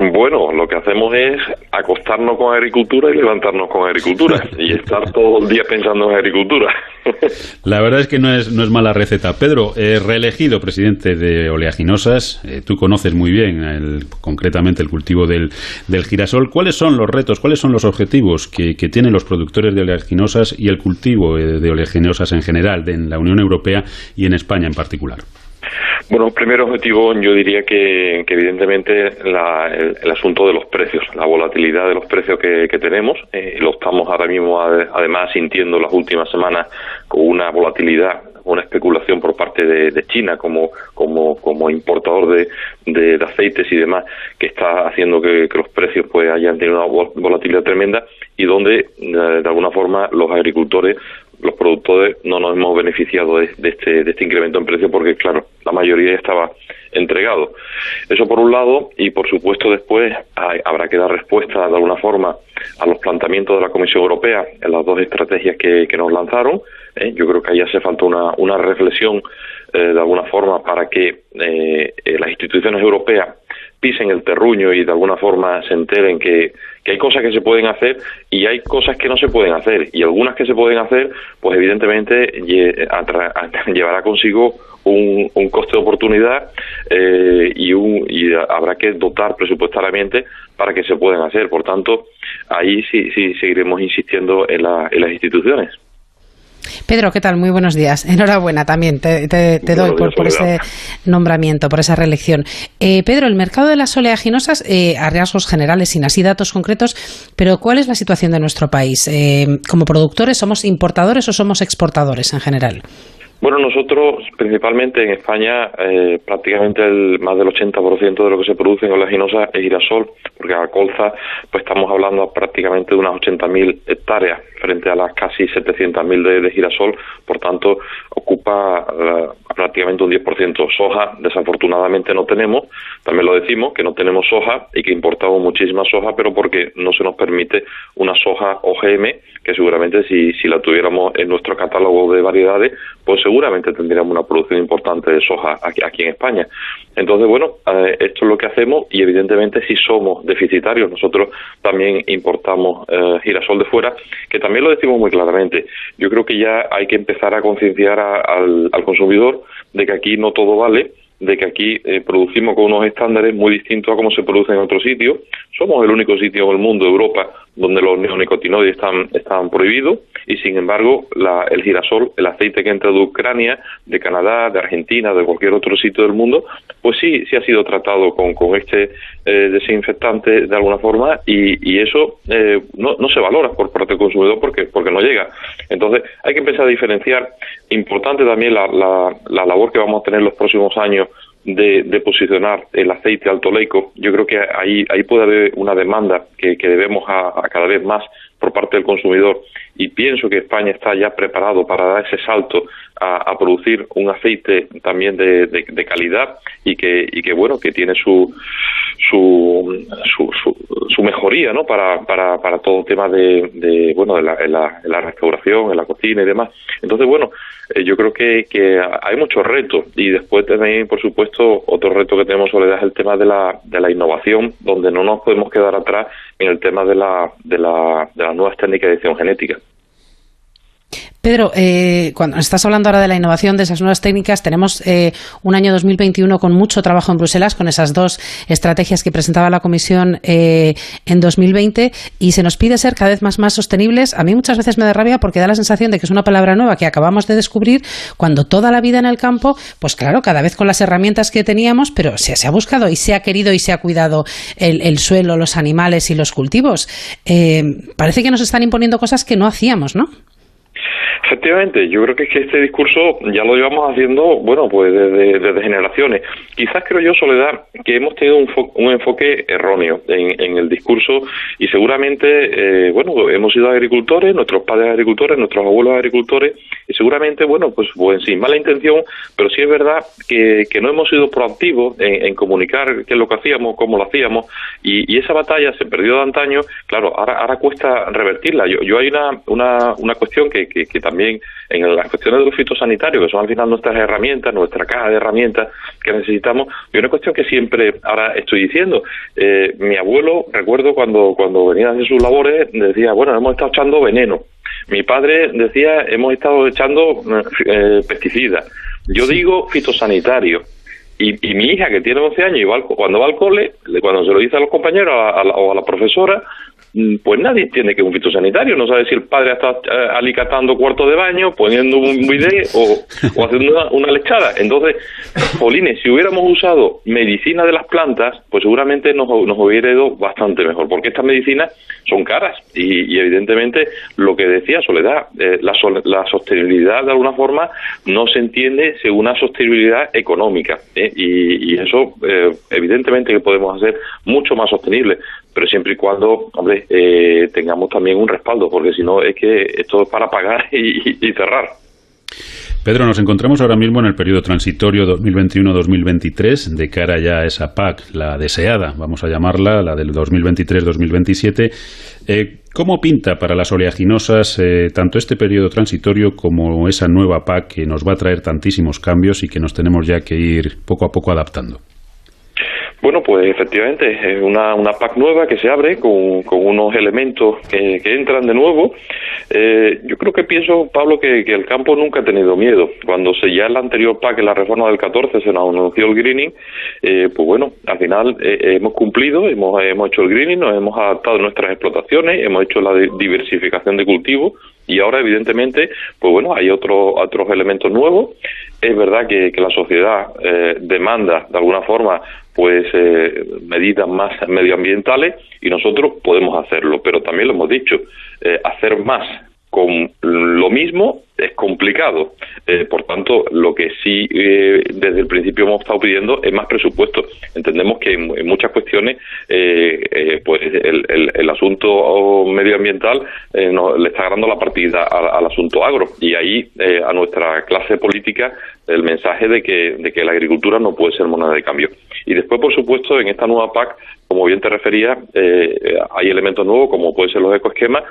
Speaker 15: Bueno, lo que hacemos es acostarnos con agricultura y levantarnos con agricultura y estar todo el día pensando en agricultura. (laughs)
Speaker 1: La verdad es que no es, no es mala receta. Pedro, eh, reelegido presidente de Oleaginosas, eh, tú conoces muy bien concretamente el cultivo del, del girasol. ¿Cuáles son los retos, cuáles son los objetivos que, que tienen los productores de oleaginosas y el cultivo eh, de oleaginosas en general en la Unión Europea y en España en particular?
Speaker 15: Bueno, primer objetivo yo diría que, que evidentemente la- el, asunto de los precios, la volatilidad de los precios que, que tenemos, eh, lo estamos ahora mismo ade- además sintiendo las últimas semanas con una volatilidad una especulación por parte de, China como, como, como importador de, de, aceites y demás que está haciendo que, los precios pues hayan tenido una volatilidad tremenda y donde de alguna forma los agricultores los productores no nos hemos beneficiado de, este, de este incremento en precio porque, claro, la mayoría estaba entregado. Eso por un lado, y por supuesto después habrá que dar respuesta de alguna forma a los planteamientos de la Comisión Europea en las dos estrategias que, nos lanzaron. ¿eh? Yo creo que ahí hace falta una, una reflexión eh, de alguna forma para que eh, las instituciones europeas pisen el terruño y de alguna forma se enteren que, que hay cosas que se pueden hacer y hay cosas que no se pueden hacer. Y algunas que se pueden hacer pues evidentemente (laughs) llevará consigo un, coste de oportunidad eh, y, un, y habrá que dotar presupuestariamente para que se puedan hacer. Por tanto ahí sí, sí seguiremos insistiendo en, en las instituciones
Speaker 2: Pedro, ¿qué tal? Muy buenos días. (laughs) Enhorabuena también, te, doy por, ese nombramiento, por esa reelección. Eh, Pedro, el mercado de las oleaginosas, eh, a rasgos generales, sin así datos concretos, pero ¿cuál es la situación de nuestro país? Eh, ¿Como productores somos importadores o somos exportadores en general?
Speaker 15: Bueno, nosotros principalmente en España eh, prácticamente el, más del 80% de lo que se produce en oleaginosa es girasol, porque a colza pues estamos hablando prácticamente de unas 80.000 hectáreas frente a las casi 700.000 de, de girasol, por tanto ocupa prácticamente un 10%. Soja desafortunadamente no tenemos, también lo decimos que no tenemos soja y que importamos muchísima soja, pero porque no se nos permite una soja OGM que seguramente si, si la tuviéramos en nuestro catálogo de variedades, pues seguramente tendríamos una producción importante de soja aquí, aquí en España. Entonces, bueno, eh, esto es lo que hacemos y evidentemente si somos deficitarios, nosotros también importamos eh, girasol de fuera, que también lo decimos muy claramente. Yo creo que ya hay que empezar a concienciar al, consumidor de que aquí no todo vale de que aquí eh, producimos con unos estándares muy distintos a cómo se produce en otros sitios. Somos el único sitio en el mundo, Europa, donde los neonicotinoides están, están prohibidos y, sin embargo, el girasol, el aceite que entra de Ucrania, de Canadá, de Argentina, de cualquier otro sitio del mundo, pues sí, sí ha sido tratado con, con este eh, desinfectante de alguna forma y, y eso eh, no, no se valora por parte del consumidor porque, porque no llega. Entonces, hay que empezar a diferenciar. Importante también la, la, la labor que vamos a tener los próximos años de, posicionar el aceite altoleico, yo creo que ahí, ahí puede haber una demanda que, debemos a, cada vez más por parte del consumidor. Y pienso que España está ya preparado para dar ese salto a, producir un aceite también de, de, calidad y que, y que bueno que tiene su su, su, su, mejoría no para, para, para todo el tema de, de bueno la, en la, la, restauración en la cocina y demás. Entonces bueno eh, yo creo que, que hay muchos retos y después también por supuesto otro reto que tenemos Soledad es el tema de la, de la innovación donde no nos podemos quedar atrás en el tema de la, de la, de las nuevas técnicas de edición genética
Speaker 2: Pedro, eh, cuando estás hablando ahora de la innovación, de esas nuevas técnicas, tenemos eh, un año 2021 con mucho trabajo en Bruselas, con esas dos estrategias que presentaba la Comisión eh, en 2020, y se nos pide ser cada vez más, más sostenibles. A mí muchas veces me da rabia porque da la sensación de que es una palabra nueva que acabamos de descubrir, cuando toda la vida en el campo, pues claro, cada vez con las herramientas que teníamos, pero se, se ha buscado y se ha querido y se ha cuidado el, el suelo, los animales y los cultivos. parece que nos están imponiendo cosas que no hacíamos, ¿no?
Speaker 15: Efectivamente, yo creo que es que este discurso ya lo llevamos haciendo, bueno, pues desde, generaciones. Quizás creo yo, Soledad, que hemos tenido un, un enfoque erróneo en, el discurso y seguramente, eh, bueno, hemos sido agricultores, nuestros padres agricultores, nuestros abuelos agricultores y seguramente, bueno, pues, pues sin mala intención, pero sí es verdad que, no hemos sido proactivos en, comunicar qué es lo que hacíamos, cómo lo hacíamos y, esa batalla se perdió de antaño, claro, ahora, ahora cuesta revertirla. Yo, yo hay una, una, una cuestión que, que, que también en las cuestiones de los fitosanitarios, que son al final nuestras herramientas, nuestra caja de herramientas que necesitamos. Y una cuestión que siempre ahora estoy diciendo, eh, mi abuelo, recuerdo cuando, cuando venía de sus labores, decía, bueno, hemos estado echando veneno. Mi padre decía, hemos estado echando eh, pesticidas. Yo digo fitosanitario. Y, mi hija, que tiene 11 años, y cuando va al cole, cuando se lo dice a los compañeros o a la profesora, pues nadie entiende que es un fitosanitario, no sabe si el padre está eh, alicatando cuarto de baño, poniendo un bidet o, haciendo una, lechada. Entonces, Polines, si hubiéramos usado medicina de las plantas, pues seguramente nos, nos hubiera ido bastante mejor, porque estas medicinas son caras y, evidentemente lo que decía Soledad, eh, la, la, sostenibilidad de alguna forma no se entiende según una sostenibilidad económica ¿eh? y, y, eso eh, evidentemente que podemos hacer mucho más sostenible pero siempre y cuando, hombre, eh, tengamos también un respaldo, porque si no es que esto es para pagar (laughs) y, cerrar.
Speaker 1: Pedro, nos encontramos ahora mismo en el periodo transitorio 2021-2023 de cara ya a esa PAC, la deseada, vamos a llamarla, la del 2023-2027. Eh, ¿Cómo pinta para las oleaginosas eh, tanto este periodo transitorio como esa nueva PAC que nos va a traer tantísimos cambios y que nos tenemos ya que ir poco a poco adaptando?
Speaker 15: Bueno, pues efectivamente, es una, una PAC nueva que se abre con, con unos elementos que, entran de nuevo. Eh, yo creo que pienso, Pablo, que, que, el campo nunca ha tenido miedo. Cuando se ya la anterior PAC, en la reforma del 14, se nos anunció el greening, eh, pues bueno, al final eh, hemos cumplido, hemos, hemos hecho el greening, nos hemos adaptado a nuestras explotaciones, hemos hecho la diversificación de cultivos y ahora evidentemente pues bueno hay otros otros elementos nuevos es verdad que, que la sociedad eh, demanda de alguna forma pues eh, medidas más medioambientales y nosotros podemos hacerlo pero también lo hemos dicho eh, hacer más con lo mismo es complicado. Eh, por tanto, lo que sí eh, desde el principio hemos estado pidiendo es más presupuesto. Entendemos que en, muchas cuestiones eh, pues el, el, asunto medioambiental le está ganando la partida al, asunto agro y ahí a nuestra clase política el mensaje de que, de que la agricultura no puede ser moneda de cambio. Y después, por supuesto, en esta nueva PAC, como bien te refería, hay elementos nuevos como pueden ser los ecoesquemas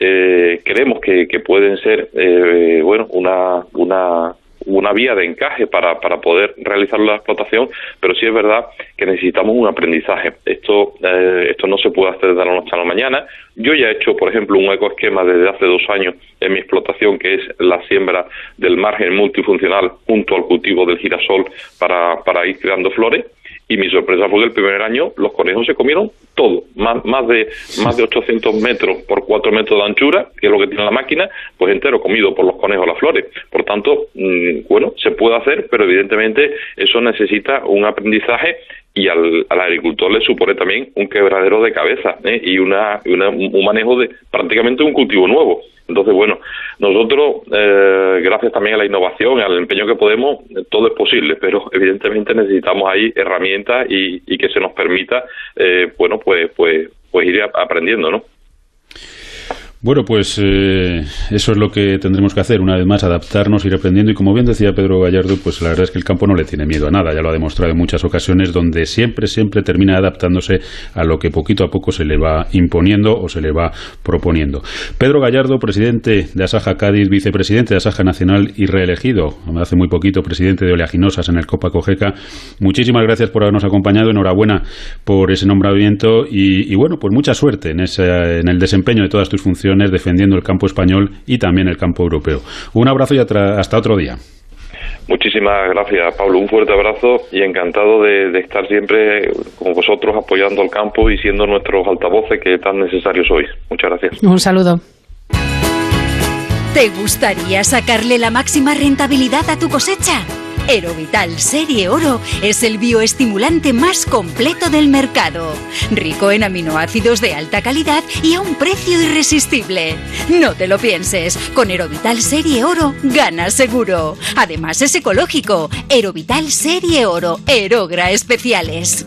Speaker 15: eh, creemos que, pueden ser eh, bueno una, una, una vía de encaje para, para poder realizar la explotación, pero sí es verdad que necesitamos un aprendizaje. Esto, eh, esto no se puede hacer de la noche a la mañana. Yo ya he hecho, por ejemplo, un ecoesquema desde hace dos años en mi explotación, que es la siembra del margen multifuncional junto al cultivo del girasol para, para ir creando flores y mi sorpresa fue que el primer año los conejos se comieron todo, más, más de más de 800 metros por 4 metros de anchura, que es lo que tiene la máquina, pues entero comido por los conejos las flores. Por tanto, mm, bueno, se puede hacer, pero evidentemente eso necesita un aprendizaje y al, agricultor le supone también un quebradero de cabeza ¿eh? y una, un manejo de prácticamente un cultivo nuevo. Entonces, bueno, nosotros, eh, gracias también a la innovación, al empeño que podemos, todo es posible, (laughs) pero evidentemente necesitamos ahí herramientas y, y que se nos permita, eh, bueno, pues, pues, pues ir aprendiendo, ¿no?
Speaker 1: Bueno, pues eh, eso es lo que tendremos que hacer, una vez más, adaptarnos, ir aprendiendo. Y como bien decía Pedro Gallardo, pues la verdad es que el campo no le tiene miedo a nada, ya lo ha demostrado en muchas ocasiones, donde siempre, siempre termina adaptándose a lo que poquito a poco se le va imponiendo o se le va proponiendo. Pedro Gallardo, presidente de Asaja Cádiz, vicepresidente de Asaja Nacional y reelegido, hace muy poquito, presidente de Oleaginosas en el Copa Cogeca. Muchísimas gracias por habernos acompañado, enhorabuena por ese nombramiento y, y bueno, pues mucha suerte en, ese, en el desempeño de todas tus funciones defendiendo el campo español y también el campo europeo. Un abrazo y hasta otro día.
Speaker 15: Muchísimas gracias, Pablo. Un fuerte abrazo y encantado de, estar siempre con vosotros apoyando al campo y siendo nuestros altavoces que tan necesarios sois. Muchas gracias.
Speaker 2: Un saludo.
Speaker 14: ¿Te gustaría sacarle la máxima rentabilidad a tu cosecha? Erovital Serie Oro es el bioestimulante más completo del mercado, rico en aminoácidos de alta calidad y a un precio irresistible. No te lo pienses, con Erovital Serie Oro ganas seguro. Además es ecológico. Erovital Serie Oro, Erogra Especiales.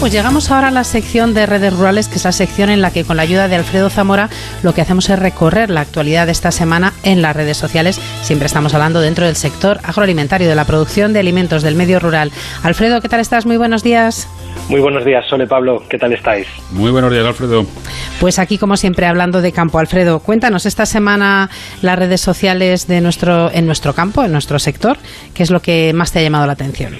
Speaker 2: Pues llegamos ahora a la sección de redes rurales, que es la sección en la que con la ayuda de Alfredo Zamora lo que hacemos es recorrer la actualidad de esta semana en las redes sociales. Siempre estamos hablando dentro del sector agroalimentario, de la producción de alimentos del medio rural. Alfredo, ¿qué tal estás? Muy buenos días.
Speaker 16: Muy buenos días, Sole Pablo, ¿qué tal estáis?
Speaker 1: Muy buenos días, Alfredo.
Speaker 2: Pues aquí, como siempre, hablando de campo. Alfredo, cuéntanos esta semana las redes sociales de nuestro, en nuestro campo, en nuestro sector, ¿qué es lo que más te ha llamado la atención?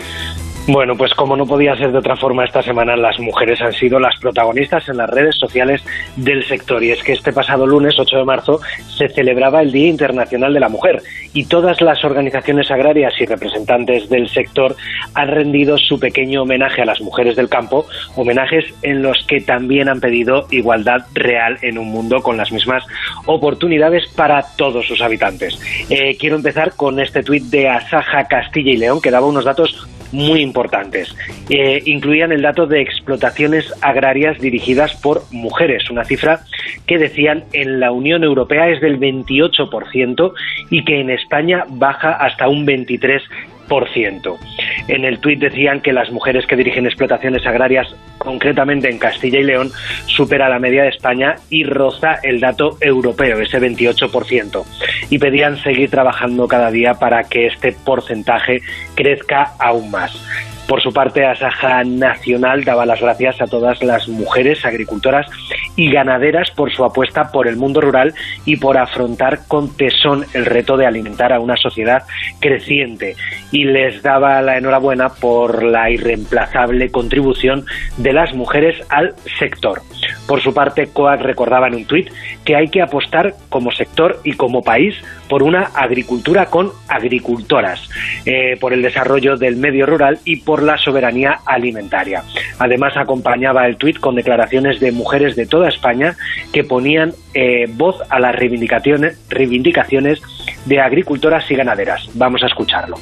Speaker 16: Bueno, pues como no podía ser de otra forma, esta semana las mujeres han sido las protagonistas en las redes sociales del sector. Y es que este pasado lunes, 8 de marzo, se celebraba el Día Internacional de la Mujer y todas las organizaciones agrarias y representantes del sector han rendido su pequeño homenaje a las mujeres del campo, homenajes en los que también han pedido igualdad real en un mundo con las mismas oportunidades para todos sus habitantes. Eh, quiero empezar con este tuit de Asaja Castilla y León que daba unos datos muy importantes. Eh, incluían el dato de explotaciones agrarias dirigidas por mujeres, una cifra que decían en la Unión Europea es del 28% y que en España baja hasta un 23%. En el tuit decían que las mujeres que dirigen explotaciones agrarias, concretamente en Castilla y León, supera la media de España y roza el dato europeo, ese 28%. Y pedían seguir trabajando cada día para que este porcentaje crezca aún más. Por su parte, Asaja Nacional daba las gracias a todas las mujeres agricultoras y ganaderas por su apuesta por el mundo rural y por afrontar con tesón el reto de alimentar a una sociedad creciente. Y les daba la enhorabuena por la irreemplazable contribución de las mujeres al sector. Por su parte, COAC recordaba en un tuit que hay que apostar como sector y como país por una agricultura con agricultoras, eh, por el desarrollo del medio rural y por la soberanía alimentaria. Además, acompañaba el tuit con declaraciones de mujeres de toda España que ponían eh, voz a las reivindicaciones, reivindicaciones de agricultoras y ganaderas. Vamos a escucharlo.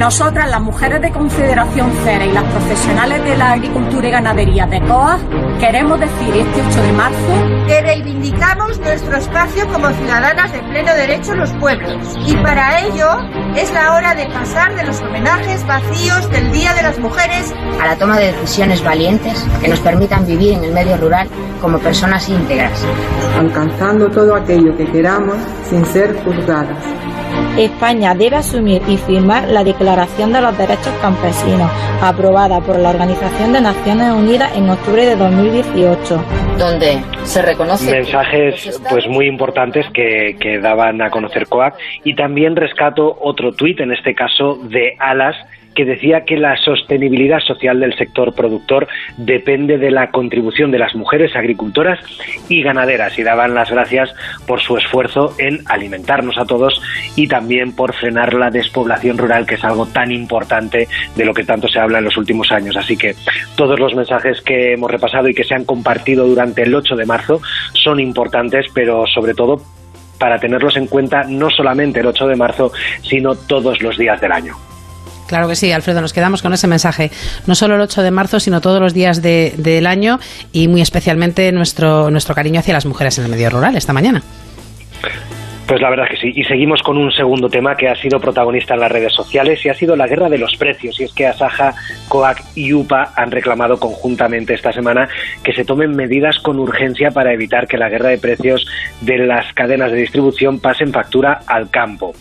Speaker 17: Nosotras, las mujeres de Confederación CERE y las profesionales de la agricultura y ganadería de COA, queremos decir este 8 de marzo
Speaker 18: que reivindicamos nuestro espacio como ciudadanas de pleno derecho en los pueblos. Y para ello es la hora de pasar de los homenajes vacíos del Día de las Mujeres
Speaker 19: a la toma de decisiones valientes que nos permitan vivir en el medio rural como personas íntegras.
Speaker 20: Alcanzando todo aquello que queramos sin ser juzgadas
Speaker 21: España debe asumir y firmar la Declaración de los Derechos Campesinos, aprobada por la Organización de Naciones Unidas en octubre de 2018.
Speaker 19: Donde se reconoce.
Speaker 16: Mensajes pues muy importantes que, que daban a conocer COAC y también rescato otro tuit, en este caso de Alas, que decía que la sostenibilidad social del sector productor depende de la contribución de las mujeres agricultoras y ganaderas y daban las gracias por su esfuerzo en alimentarnos a todos y también por frenar la despoblación rural que es algo tan importante de lo que tanto se habla en los últimos años. Así que todos los mensajes que hemos repasado y que se han compartido durante el 8 de marzo son importantes, pero sobre todo para tenerlos en cuenta no solamente el 8 de marzo, sino todos los días del año.
Speaker 2: Claro que sí, Alfredo, nos quedamos con ese mensaje. No solo el 8 de marzo, sino todos los días del año y muy especialmente nuestro, nuestro cariño hacia las mujeres en el medio rural esta mañana.
Speaker 16: Pues la verdad que sí. Y seguimos con un segundo tema que ha sido protagonista en las redes sociales y ha sido la guerra de los precios. Y es que Asaja, COAC y UPA han reclamado conjuntamente esta semana que se tomen medidas con urgencia para evitar que la guerra de precios de las cadenas de distribución pasen factura al campo.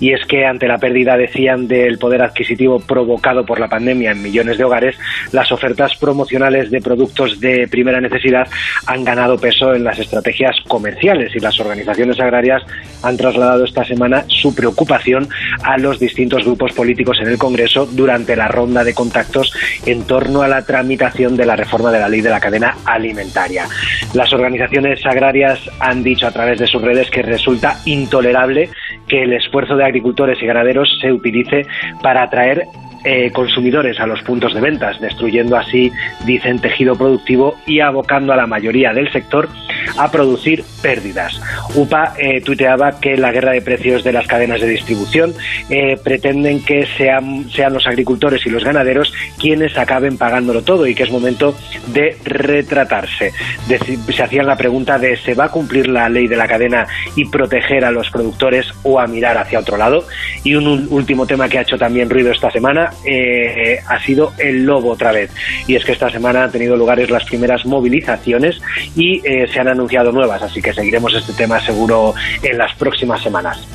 Speaker 16: Y es que ante la pérdida, decían, del poder adquisitivo provocado por la pandemia en millones de hogares, las ofertas promocionales de productos de primera necesidad han ganado peso en las estrategias comerciales y las organizaciones agrarias han trasladado esta semana su preocupación a los distintos grupos políticos en el Congreso durante la ronda de contactos en torno a la tramitación de la reforma de la ley de la cadena alimentaria. Las organizaciones agrarias han dicho a través de sus redes que resulta intolerable que el esfuerzo de agricultores y ganaderos se utilice para atraer eh, consumidores a los puntos de ventas, destruyendo así, dicen, tejido productivo y abocando a la mayoría del sector a producir pérdidas. UPA eh, tuiteaba que la guerra de precios de las cadenas de distribución eh, pretenden que sean, sean los agricultores y los ganaderos quienes acaben pagándolo todo y que es momento de retratarse. se hacían la pregunta de ¿se va a cumplir la ley de la cadena y proteger a los productores o a mirar hacia otro lado? Y un último tema que ha hecho también ruido esta semana eh, ha sido el lobo otra vez. Y es que esta semana han tenido lugares las primeras movilizaciones y eh, se han anunciado nuevas, así que seguiremos este tema seguro en las próximas semanas.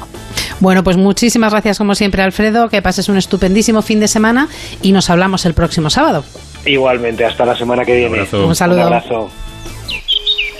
Speaker 2: Bueno, pues muchísimas gracias como siempre, Alfredo. Que pases un estupendísimo fin de semana y nos hablamos el próximo sábado.
Speaker 16: Igualmente, hasta la semana que viene.
Speaker 2: Un, saludo.
Speaker 16: Un abrazo.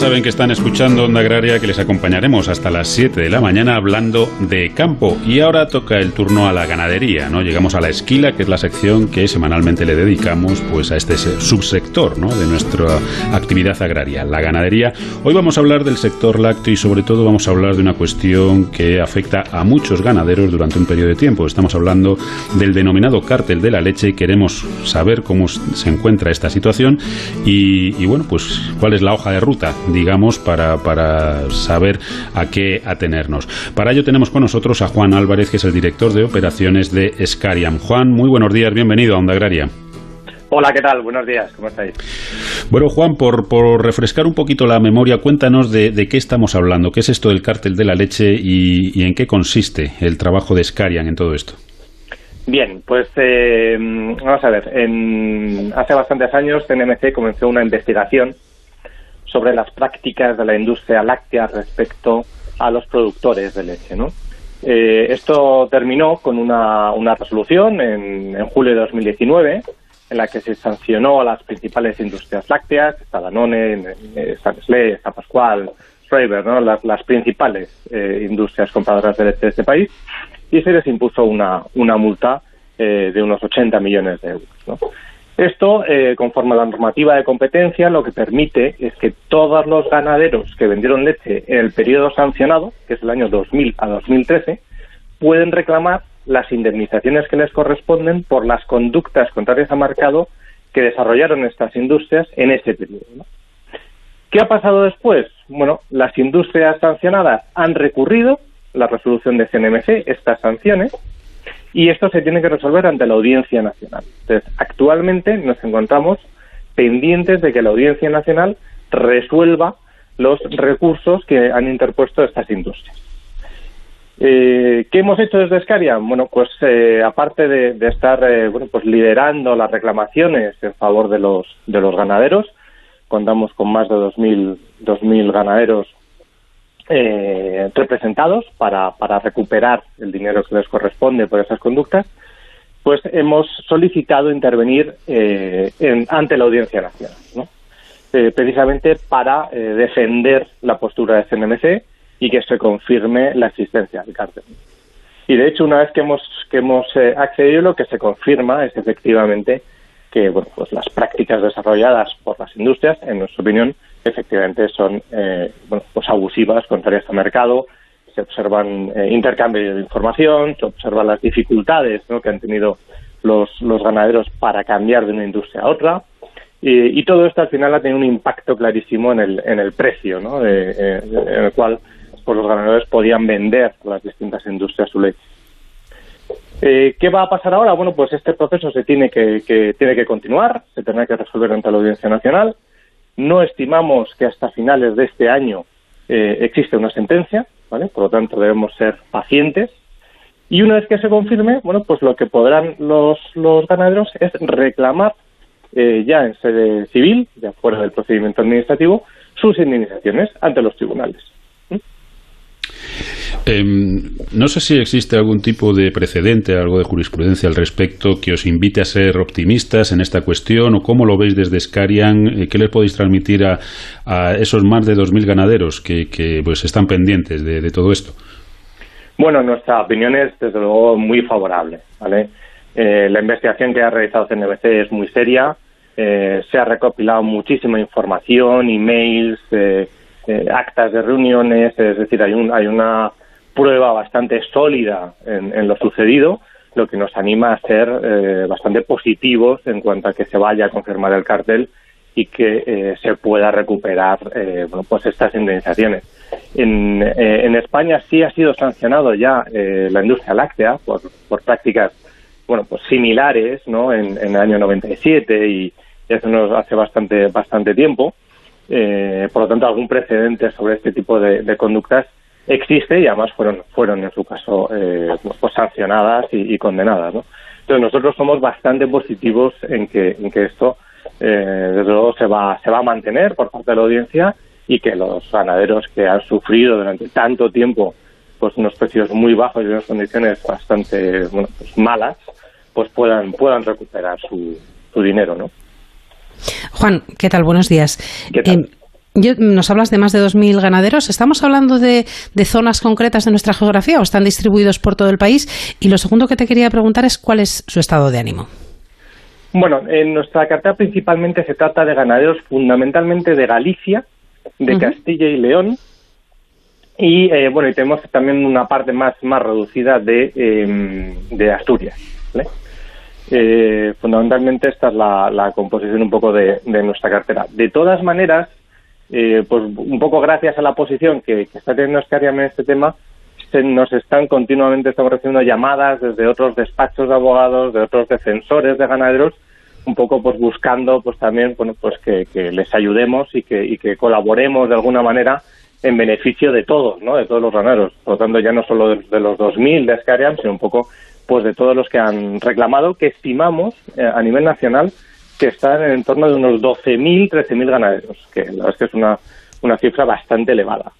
Speaker 1: Saben que están escuchando Onda Agraria, que les acompañaremos hasta las 7 de la mañana hablando de campo. Y ahora toca el turno a la ganadería, ¿no? Llegamos a la esquila, que es la sección que semanalmente le dedicamos pues a este subsector, ¿no? De nuestra actividad agraria, la ganadería. Hoy vamos a hablar del sector lácteo y sobre todo vamos a hablar de una cuestión que afecta a muchos ganaderos durante un periodo de tiempo. Estamos hablando del denominado cártel de la leche y queremos saber cómo se encuentra esta situación y, y bueno, pues cuál es la hoja de ruta digamos, para, para saber a qué atenernos. Para ello tenemos con nosotros a Juan Álvarez, que es el director de operaciones de Scariam. Juan, muy buenos días, bienvenido a Onda Agraria.
Speaker 22: Hola, ¿qué tal? Buenos días, ¿cómo estáis?
Speaker 1: Bueno, Juan, por, por refrescar un poquito la memoria, cuéntanos de, qué estamos hablando, qué es esto del cártel de la leche y, en qué consiste el trabajo de Scarian en todo esto.
Speaker 22: Bien, pues eh, vamos a ver, en, hace bastantes años CNMC comenzó una investigación sobre las prácticas de la industria láctea respecto a los productores de leche. ¿no? Eh, esto terminó con una, una resolución en, en, julio de 2019 en la que se sancionó a las principales industrias lácteas, está Danone, está Nestlé, está Pascual, Schreiber, ¿no? las, las principales eh, industrias compradoras de leche de este país, y se les impuso una, una multa eh, de unos 80 millones de euros. ¿no? Esto, eh, conforme a la normativa de competencia, lo que permite es que todos los ganaderos que vendieron leche en el periodo sancionado, que es el año 2000 a 2013, pueden reclamar las indemnizaciones que les corresponden por las conductas contrarias a mercado que desarrollaron estas industrias en ese periodo. ¿Qué ha pasado después? Bueno, las industrias sancionadas han recurrido la resolución de CNMC, estas sanciones, y esto se tiene que resolver ante la Audiencia Nacional. Entonces, actualmente nos encontramos pendientes de que la Audiencia Nacional resuelva los recursos que han interpuesto estas industrias. Eh, ¿Qué hemos hecho desde Escaria? Bueno, pues eh, aparte de, estar eh, bueno, pues liderando las reclamaciones en favor de los, de los ganaderos, contamos con más de 2.000 2.000 ganaderos eh, representados para, para recuperar el dinero que les corresponde por esas conductas, pues hemos solicitado intervenir eh, ante la Audiencia Nacional, eh, precisamente para eh, defender la postura de CNMC y que se confirme la existencia del cártel. Y de hecho, una vez que hemos, que hemos accedido, lo que se confirma es efectivamente que bueno, pues las prácticas desarrolladas por las industrias, en nuestra opinión, efectivamente son eh, bueno, pues abusivas, contrarias al mercado, se observan eh, intercambios de información, se observan las dificultades ¿no? que han tenido los, los ganaderos para cambiar de una industria a otra, y, todo esto al final ha tenido un impacto clarísimo en el, en el precio, ¿no? de, eh, en el cual pues, los ganaderos podían vender las distintas industrias su leche. Eh, ¿Qué va a pasar ahora? Bueno, pues este proceso se tiene que, que, tiene que continuar, se tendrá que resolver ante la Audiencia Nacional. No estimamos que hasta finales de este año eh, existe una sentencia, ¿vale? Por lo tanto, debemos ser pacientes. Y una vez que se confirme, bueno, pues lo que podrán los, los ganaderos es reclamar eh, ya en sede civil, ya fuera del procedimiento administrativo, sus indemnizaciones ante los tribunales.
Speaker 1: Em, no sé si existe algún tipo de precedente, algo de jurisprudencia al respecto que os invite a ser optimistas en esta cuestión o cómo lo veis desde Scarian, eh, qué les podéis transmitir a, esos más de 2.000 ganaderos que, pues están pendientes de, todo esto.
Speaker 22: Bueno, nuestra opinión es desde luego muy favorable. Eh, la investigación que ha realizado CNBC es muy seria, eh, se ha recopilado muchísima información, emails, actas de reuniones, es decir, hay, un, hay una prueba bastante sólida en, lo sucedido, lo que nos anima a ser eh, bastante positivos en cuanto a que se vaya a confirmar el cartel y que eh, se pueda recuperar eh, bueno, pues estas indemnizaciones. En, en, España sí ha sido sancionado ya la industria láctea por, por prácticas bueno, pues similares, ¿no? En, en el año 97 y eso nos hace bastante, bastante tiempo. Eh, por lo tanto, algún precedente sobre este tipo de, conductas existe y además fueron, fueron en su caso eh, pues sancionadas y, condenadas. ¿no? Entonces nosotros somos bastante positivos en que, en que esto eh, desde luego se va, se va a mantener por parte de la audiencia y que los ganaderos que han sufrido durante tanto tiempo pues unos precios muy bajos y unas condiciones bastante bueno, pues malas pues puedan puedan recuperar su, su dinero, ¿no?
Speaker 2: Juan, ¿qué tal? Buenos días. Eh, nos hablas de más de 2.000 ganaderos. ¿Estamos hablando de, zonas concretas de nuestra geografía o están distribuidos por todo el país? Y lo segundo que te quería preguntar es cuál es su estado de ánimo.
Speaker 22: Bueno, en nuestra cartera principalmente se trata de ganaderos fundamentalmente de Galicia, de Castilla y León, y eh, bueno, y tenemos también una parte más, más reducida de, em, de Asturias. ¿vale? Eh, fundamentalmente esta es la, composición un poco de, nuestra cartera. De todas maneras, eh, pues un poco gracias a la posición que, está teniendo Escariam en este tema, se nos están continuamente estamos recibiendo llamadas desde otros despachos de abogados, de otros defensores de ganaderos, un poco pues buscando pues también bueno pues que, les ayudemos y que, y que colaboremos de alguna manera en beneficio de todos, ¿no? de todos los ganaderos. Por lo tanto, ya no solo de, los 2.000 de Escariam, sino un poco pues de todos los que han reclamado, que estimamos eh, a nivel nacional que están en torno de unos 12.000, 13.000 ganaderos, que la verdad es que es una, una cifra bastante elevada.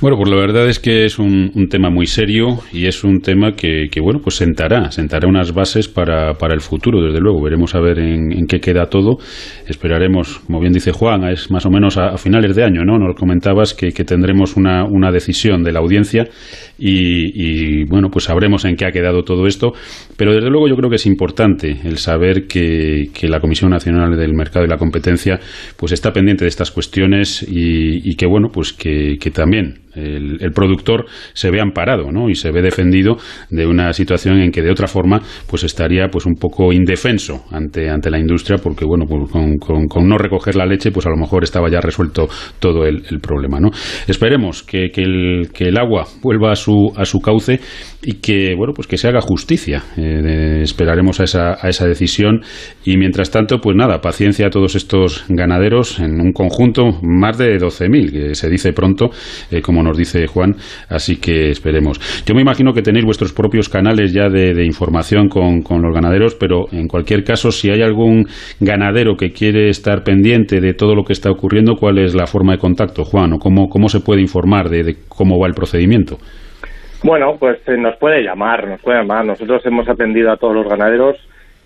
Speaker 1: Bueno, pues la verdad es que es un, tema muy serio y es un tema que, bueno, pues sentará, sentará unas bases para, para el futuro, desde luego. Veremos a ver en, qué queda todo. Esperaremos, como bien dice Juan, es más o menos a, finales de año, ¿no? Nos comentabas que, tendremos una, una, decisión de la audiencia y, bueno, pues sabremos en qué ha quedado todo esto. Pero desde luego yo creo que es importante el saber que, la Comisión Nacional del Mercado y la Competencia pues está pendiente de estas cuestiones y, que, bueno, pues que también el, productor se ve amparado ¿no? y se ve defendido de una situación en que de otra forma pues estaría pues un poco indefenso ante, ante la industria porque bueno pues con, con, no recoger la leche pues a lo mejor estaba ya resuelto todo el, problema ¿no? esperemos que, que, el, que el agua vuelva a su, a su cauce y que bueno pues que se haga justicia. Eh, esperaremos a esa, a esa decisión. Y mientras tanto pues nada paciencia a todos estos ganaderos en un conjunto más de 12.000 que se dice pronto eh, como nos dice Juan así que esperemos. Yo me imagino que tenéis vuestros propios canales ya de, información con, con, los ganaderos pero en cualquier caso si hay algún ganadero que quiere estar pendiente de todo lo que está ocurriendo cuál es la forma de contacto Juan o cómo, cómo se puede informar de cómo va el procedimiento
Speaker 22: bueno, pues eh, nos puede llamar, nos puede llamar. Nosotros hemos atendido a todos los ganaderos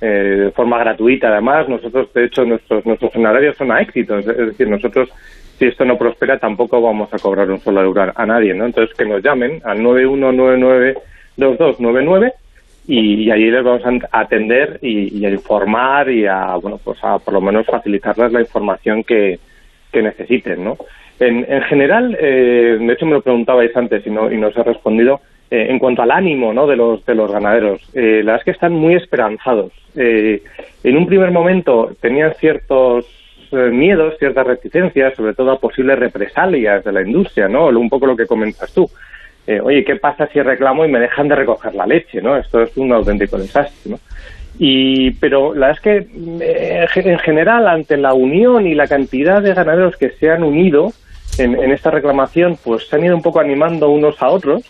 Speaker 22: eh, de forma gratuita, además. Nosotros, de hecho, nuestros nuestros honorarios son a éxito. Es, decir, nosotros, si esto no prospera, tampoco vamos a cobrar un solo euro a nadie, ¿no? Entonces, que nos llamen al 91992299 y, y allí les vamos a atender y, a informar y a, bueno, pues a por lo menos facilitarles la información que, que necesiten, ¿no? En, general, eh, de hecho me lo preguntabais antes y no, y no os he respondido, eh, en cuanto al ánimo ¿no? de, los, de los ganaderos, eh, la verdad es que están muy esperanzados. en un primer momento tenían ciertos miedos, ciertas reticencias, sobre todo a posibles represalias de la industria, ¿no? Un poco lo que comentas tú. oye, ¿qué pasa si reclamo y me dejan de recoger la leche, ¿no? Esto es un auténtico desastre. Y, pero la verdad es que en general, ante la unión y la cantidad de ganaderos que se han unido, en, esta reclamación pues se han ido un poco animando unos a otros,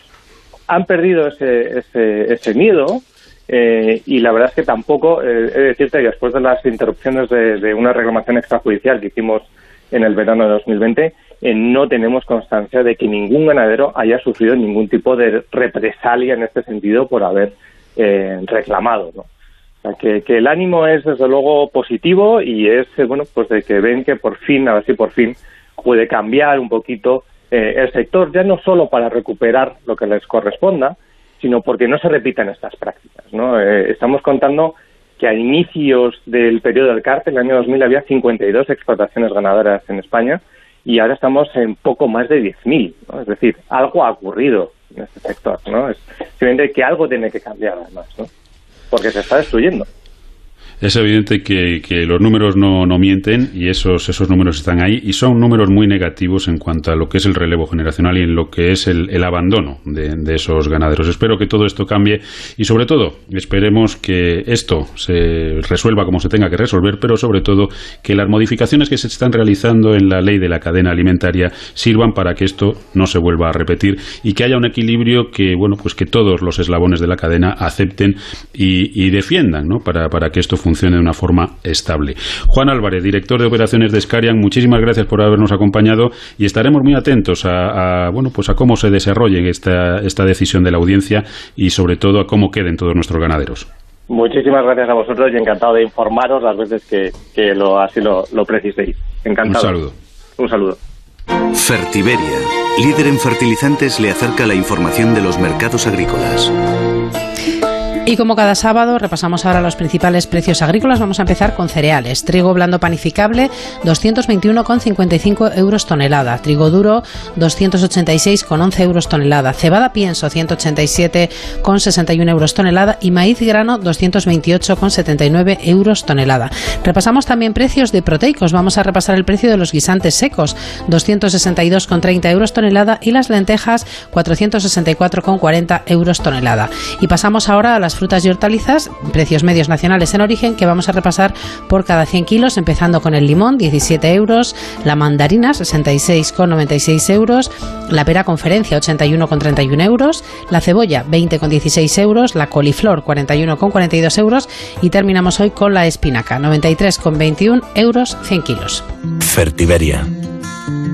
Speaker 22: han perdido ese, ese, ese miedo eh, y la verdad es que tampoco, eh, he de decirte que después de las interrupciones de, una reclamación extrajudicial que hicimos en el verano de 2020, eh, no tenemos constancia de que ningún ganadero haya sufrido ningún tipo de represalia en este sentido por haber reclamado. ¿no? O sea, que, que, el ánimo es desde luego positivo y es, bueno, pues de que ven que por fin, a ver si por fin puede cambiar un poquito eh, el sector, ya no solo para recuperar lo que les corresponda, sino porque no se repitan estas prácticas. ¿no? Eh, estamos contando que a inicios del periodo del cártel, el año 2000, había 52 explotaciones ganaderas en España y ahora estamos en poco más de 10.000. ¿no? Es decir, algo ha ocurrido en este sector. ¿no? Es simplemente que algo tiene que cambiar además, ¿no? porque se está destruyendo.
Speaker 1: Es evidente que, los números no, no, mienten y esos, esos números están ahí y son números muy negativos en cuanto a lo que es el relevo generacional y en lo que es el, el abandono de, esos ganaderos. Espero que todo esto cambie y sobre todo esperemos que esto se resuelva como se tenga que resolver, pero sobre todo que las modificaciones que se están realizando en la ley de la cadena alimentaria sirvan para que esto no se vuelva a repetir y que haya un equilibrio que, bueno, pues que todos los eslabones de la cadena acepten y, defiendan, ¿no? Para, para que esto funcione de una forma estable. Juan Álvarez, director de operaciones de Scarian, muchísimas gracias por habernos acompañado y estaremos muy atentos a, bueno, pues a cómo se desarrolle esta, esta decisión de la audiencia y sobre todo a cómo queden todos nuestros ganaderos.
Speaker 22: Muchísimas gracias a vosotros y encantado de informaros las veces que, que lo, así lo, lo preciséis. Encantado.
Speaker 1: Un saludo.
Speaker 22: Un saludo.
Speaker 23: Fertiberia, líder en fertilizantes, le acerca la información de los mercados agrícolas.
Speaker 2: Y como cada sábado repasamos ahora los principales precios agrícolas, vamos a empezar con cereales. Trigo blando panificable 221,55 euros tonelada. Trigo duro 286,11 euros tonelada. Cebada pienso 187,61 euros tonelada. Y maíz grano 228,79 euros tonelada. Repasamos también precios de proteicos. Vamos a repasar el precio de los guisantes secos 262,30 euros tonelada y las lentejas 464,40 euros tonelada. Y pasamos ahora a las frutas y hortalizas, precios medios nacionales en origen, que vamos a repasar por cada 100 kilos, empezando con el limón, 17 euros, la mandarina, 66,96 euros, la pera conferencia, 81,31 euros, la cebolla, 20,16 euros, la coliflor, 41,42 euros y terminamos hoy con la espinaca, 93,21 euros 100 kilos.
Speaker 23: Fertiberia.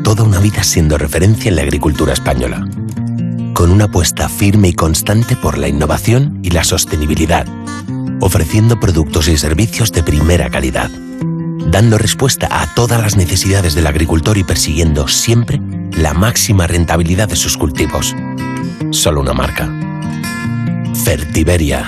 Speaker 23: Toda una vida siendo referencia en la agricultura española con una apuesta firme y constante por la innovación y la sostenibilidad, ofreciendo productos y servicios de primera calidad, dando respuesta a todas las necesidades del agricultor y persiguiendo siempre la máxima rentabilidad de sus cultivos. Solo una marca. Fertiberia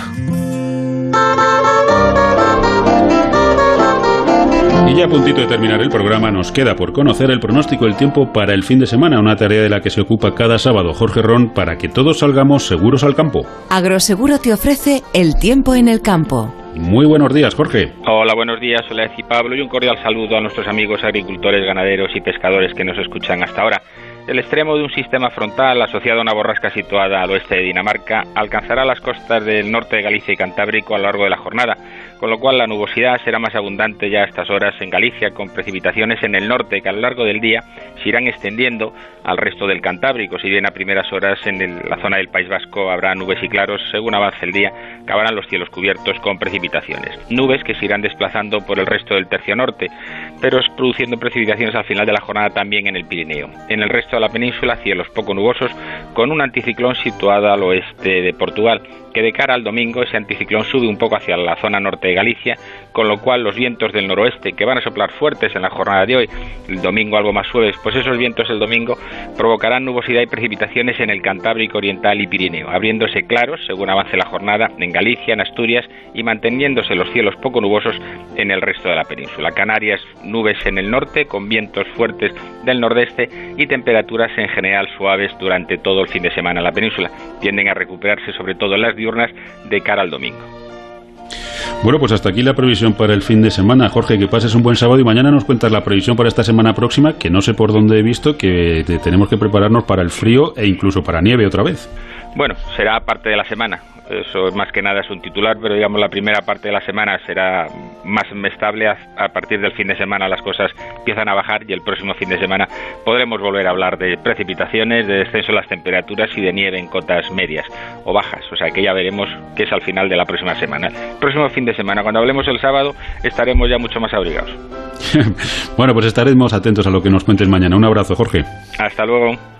Speaker 1: Y ya a puntito de terminar el programa, nos queda por conocer el pronóstico del tiempo para el fin de semana, una tarea de la que se ocupa cada sábado Jorge Ron para que todos salgamos seguros al campo.
Speaker 8: Agroseguro te ofrece el tiempo en el campo.
Speaker 1: Muy buenos días, Jorge.
Speaker 24: Hola, buenos días, Soledad y Pablo, y un cordial saludo a nuestros amigos agricultores, ganaderos y pescadores que nos escuchan hasta ahora. El extremo de un sistema frontal asociado a una borrasca situada al oeste de Dinamarca alcanzará las costas del norte de Galicia y Cantábrico a lo largo de la jornada con lo cual la nubosidad será más abundante ya a estas horas en Galicia, con precipitaciones en el norte que a lo largo del día se irán extendiendo al resto del Cantábrico, si bien a primeras horas en la zona del País Vasco habrá nubes y claros, según avance el día acabarán los cielos cubiertos con precipitaciones. Nubes que se irán desplazando por el resto del tercio norte, pero produciendo precipitaciones al final de la jornada también en el Pirineo. En el resto de la península, cielos poco nubosos, con un anticiclón situado al oeste de Portugal que de cara al domingo ese anticiclón sube un poco hacia la zona norte de Galicia, con lo cual los vientos del noroeste, que van a soplar fuertes en la jornada de hoy, el domingo algo más suaves, pues esos vientos el domingo provocarán nubosidad y precipitaciones en el Cantábrico Oriental y Pirineo, abriéndose claros según avance la jornada en Galicia, en Asturias y manteniéndose los cielos poco nubosos en el resto de la península. Canarias, nubes en el norte, con vientos fuertes del nordeste y temperaturas en general suaves durante todo el fin de semana en la península. Tienden a recuperarse sobre todo en las diurnas de cara al domingo.
Speaker 1: Bueno, pues hasta aquí la previsión para el fin de semana. Jorge, que pases un buen sábado y mañana nos cuentas la previsión para esta semana próxima, que no sé por dónde he visto que tenemos que prepararnos para el frío e incluso para nieve otra vez.
Speaker 24: Bueno, será parte de la semana. Eso más que nada es un titular, pero digamos la primera parte de la semana será más estable. A, partir del fin de semana las cosas empiezan a bajar y el próximo fin de semana podremos volver a hablar de precipitaciones, de descenso de las temperaturas y de nieve en cotas medias o bajas. O sea que ya veremos qué es al final de la próxima semana. El próximo fin de semana, cuando hablemos el sábado, estaremos ya mucho más abrigados. (laughs)
Speaker 1: bueno, pues estaremos atentos a lo que nos cuentes mañana. Un abrazo, Jorge.
Speaker 24: Hasta luego.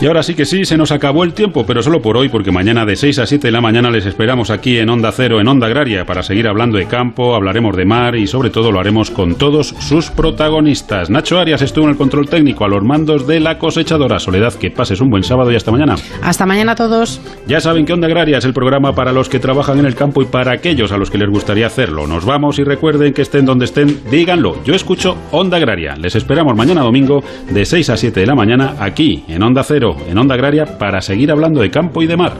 Speaker 1: Y ahora sí que sí, se nos acabó el tiempo, pero solo por hoy, porque mañana de 6 a 7 de la mañana les esperamos aquí en Onda Cero, en Onda Agraria, para seguir hablando de campo, hablaremos de mar y sobre todo lo haremos con todos sus protagonistas. Nacho Arias estuvo en el control técnico a los mandos de la cosechadora. Soledad, que pases un buen sábado y hasta mañana.
Speaker 2: Hasta mañana a todos.
Speaker 1: Ya saben que Onda Agraria es el programa para los que trabajan en el campo y para aquellos a los que les gustaría hacerlo. Nos vamos y recuerden que estén donde estén, díganlo. Yo escucho Onda Agraria. Les esperamos mañana domingo de 6 a 7 de la mañana aquí en Onda Cero en Onda Agraria para seguir hablando de campo y de mar.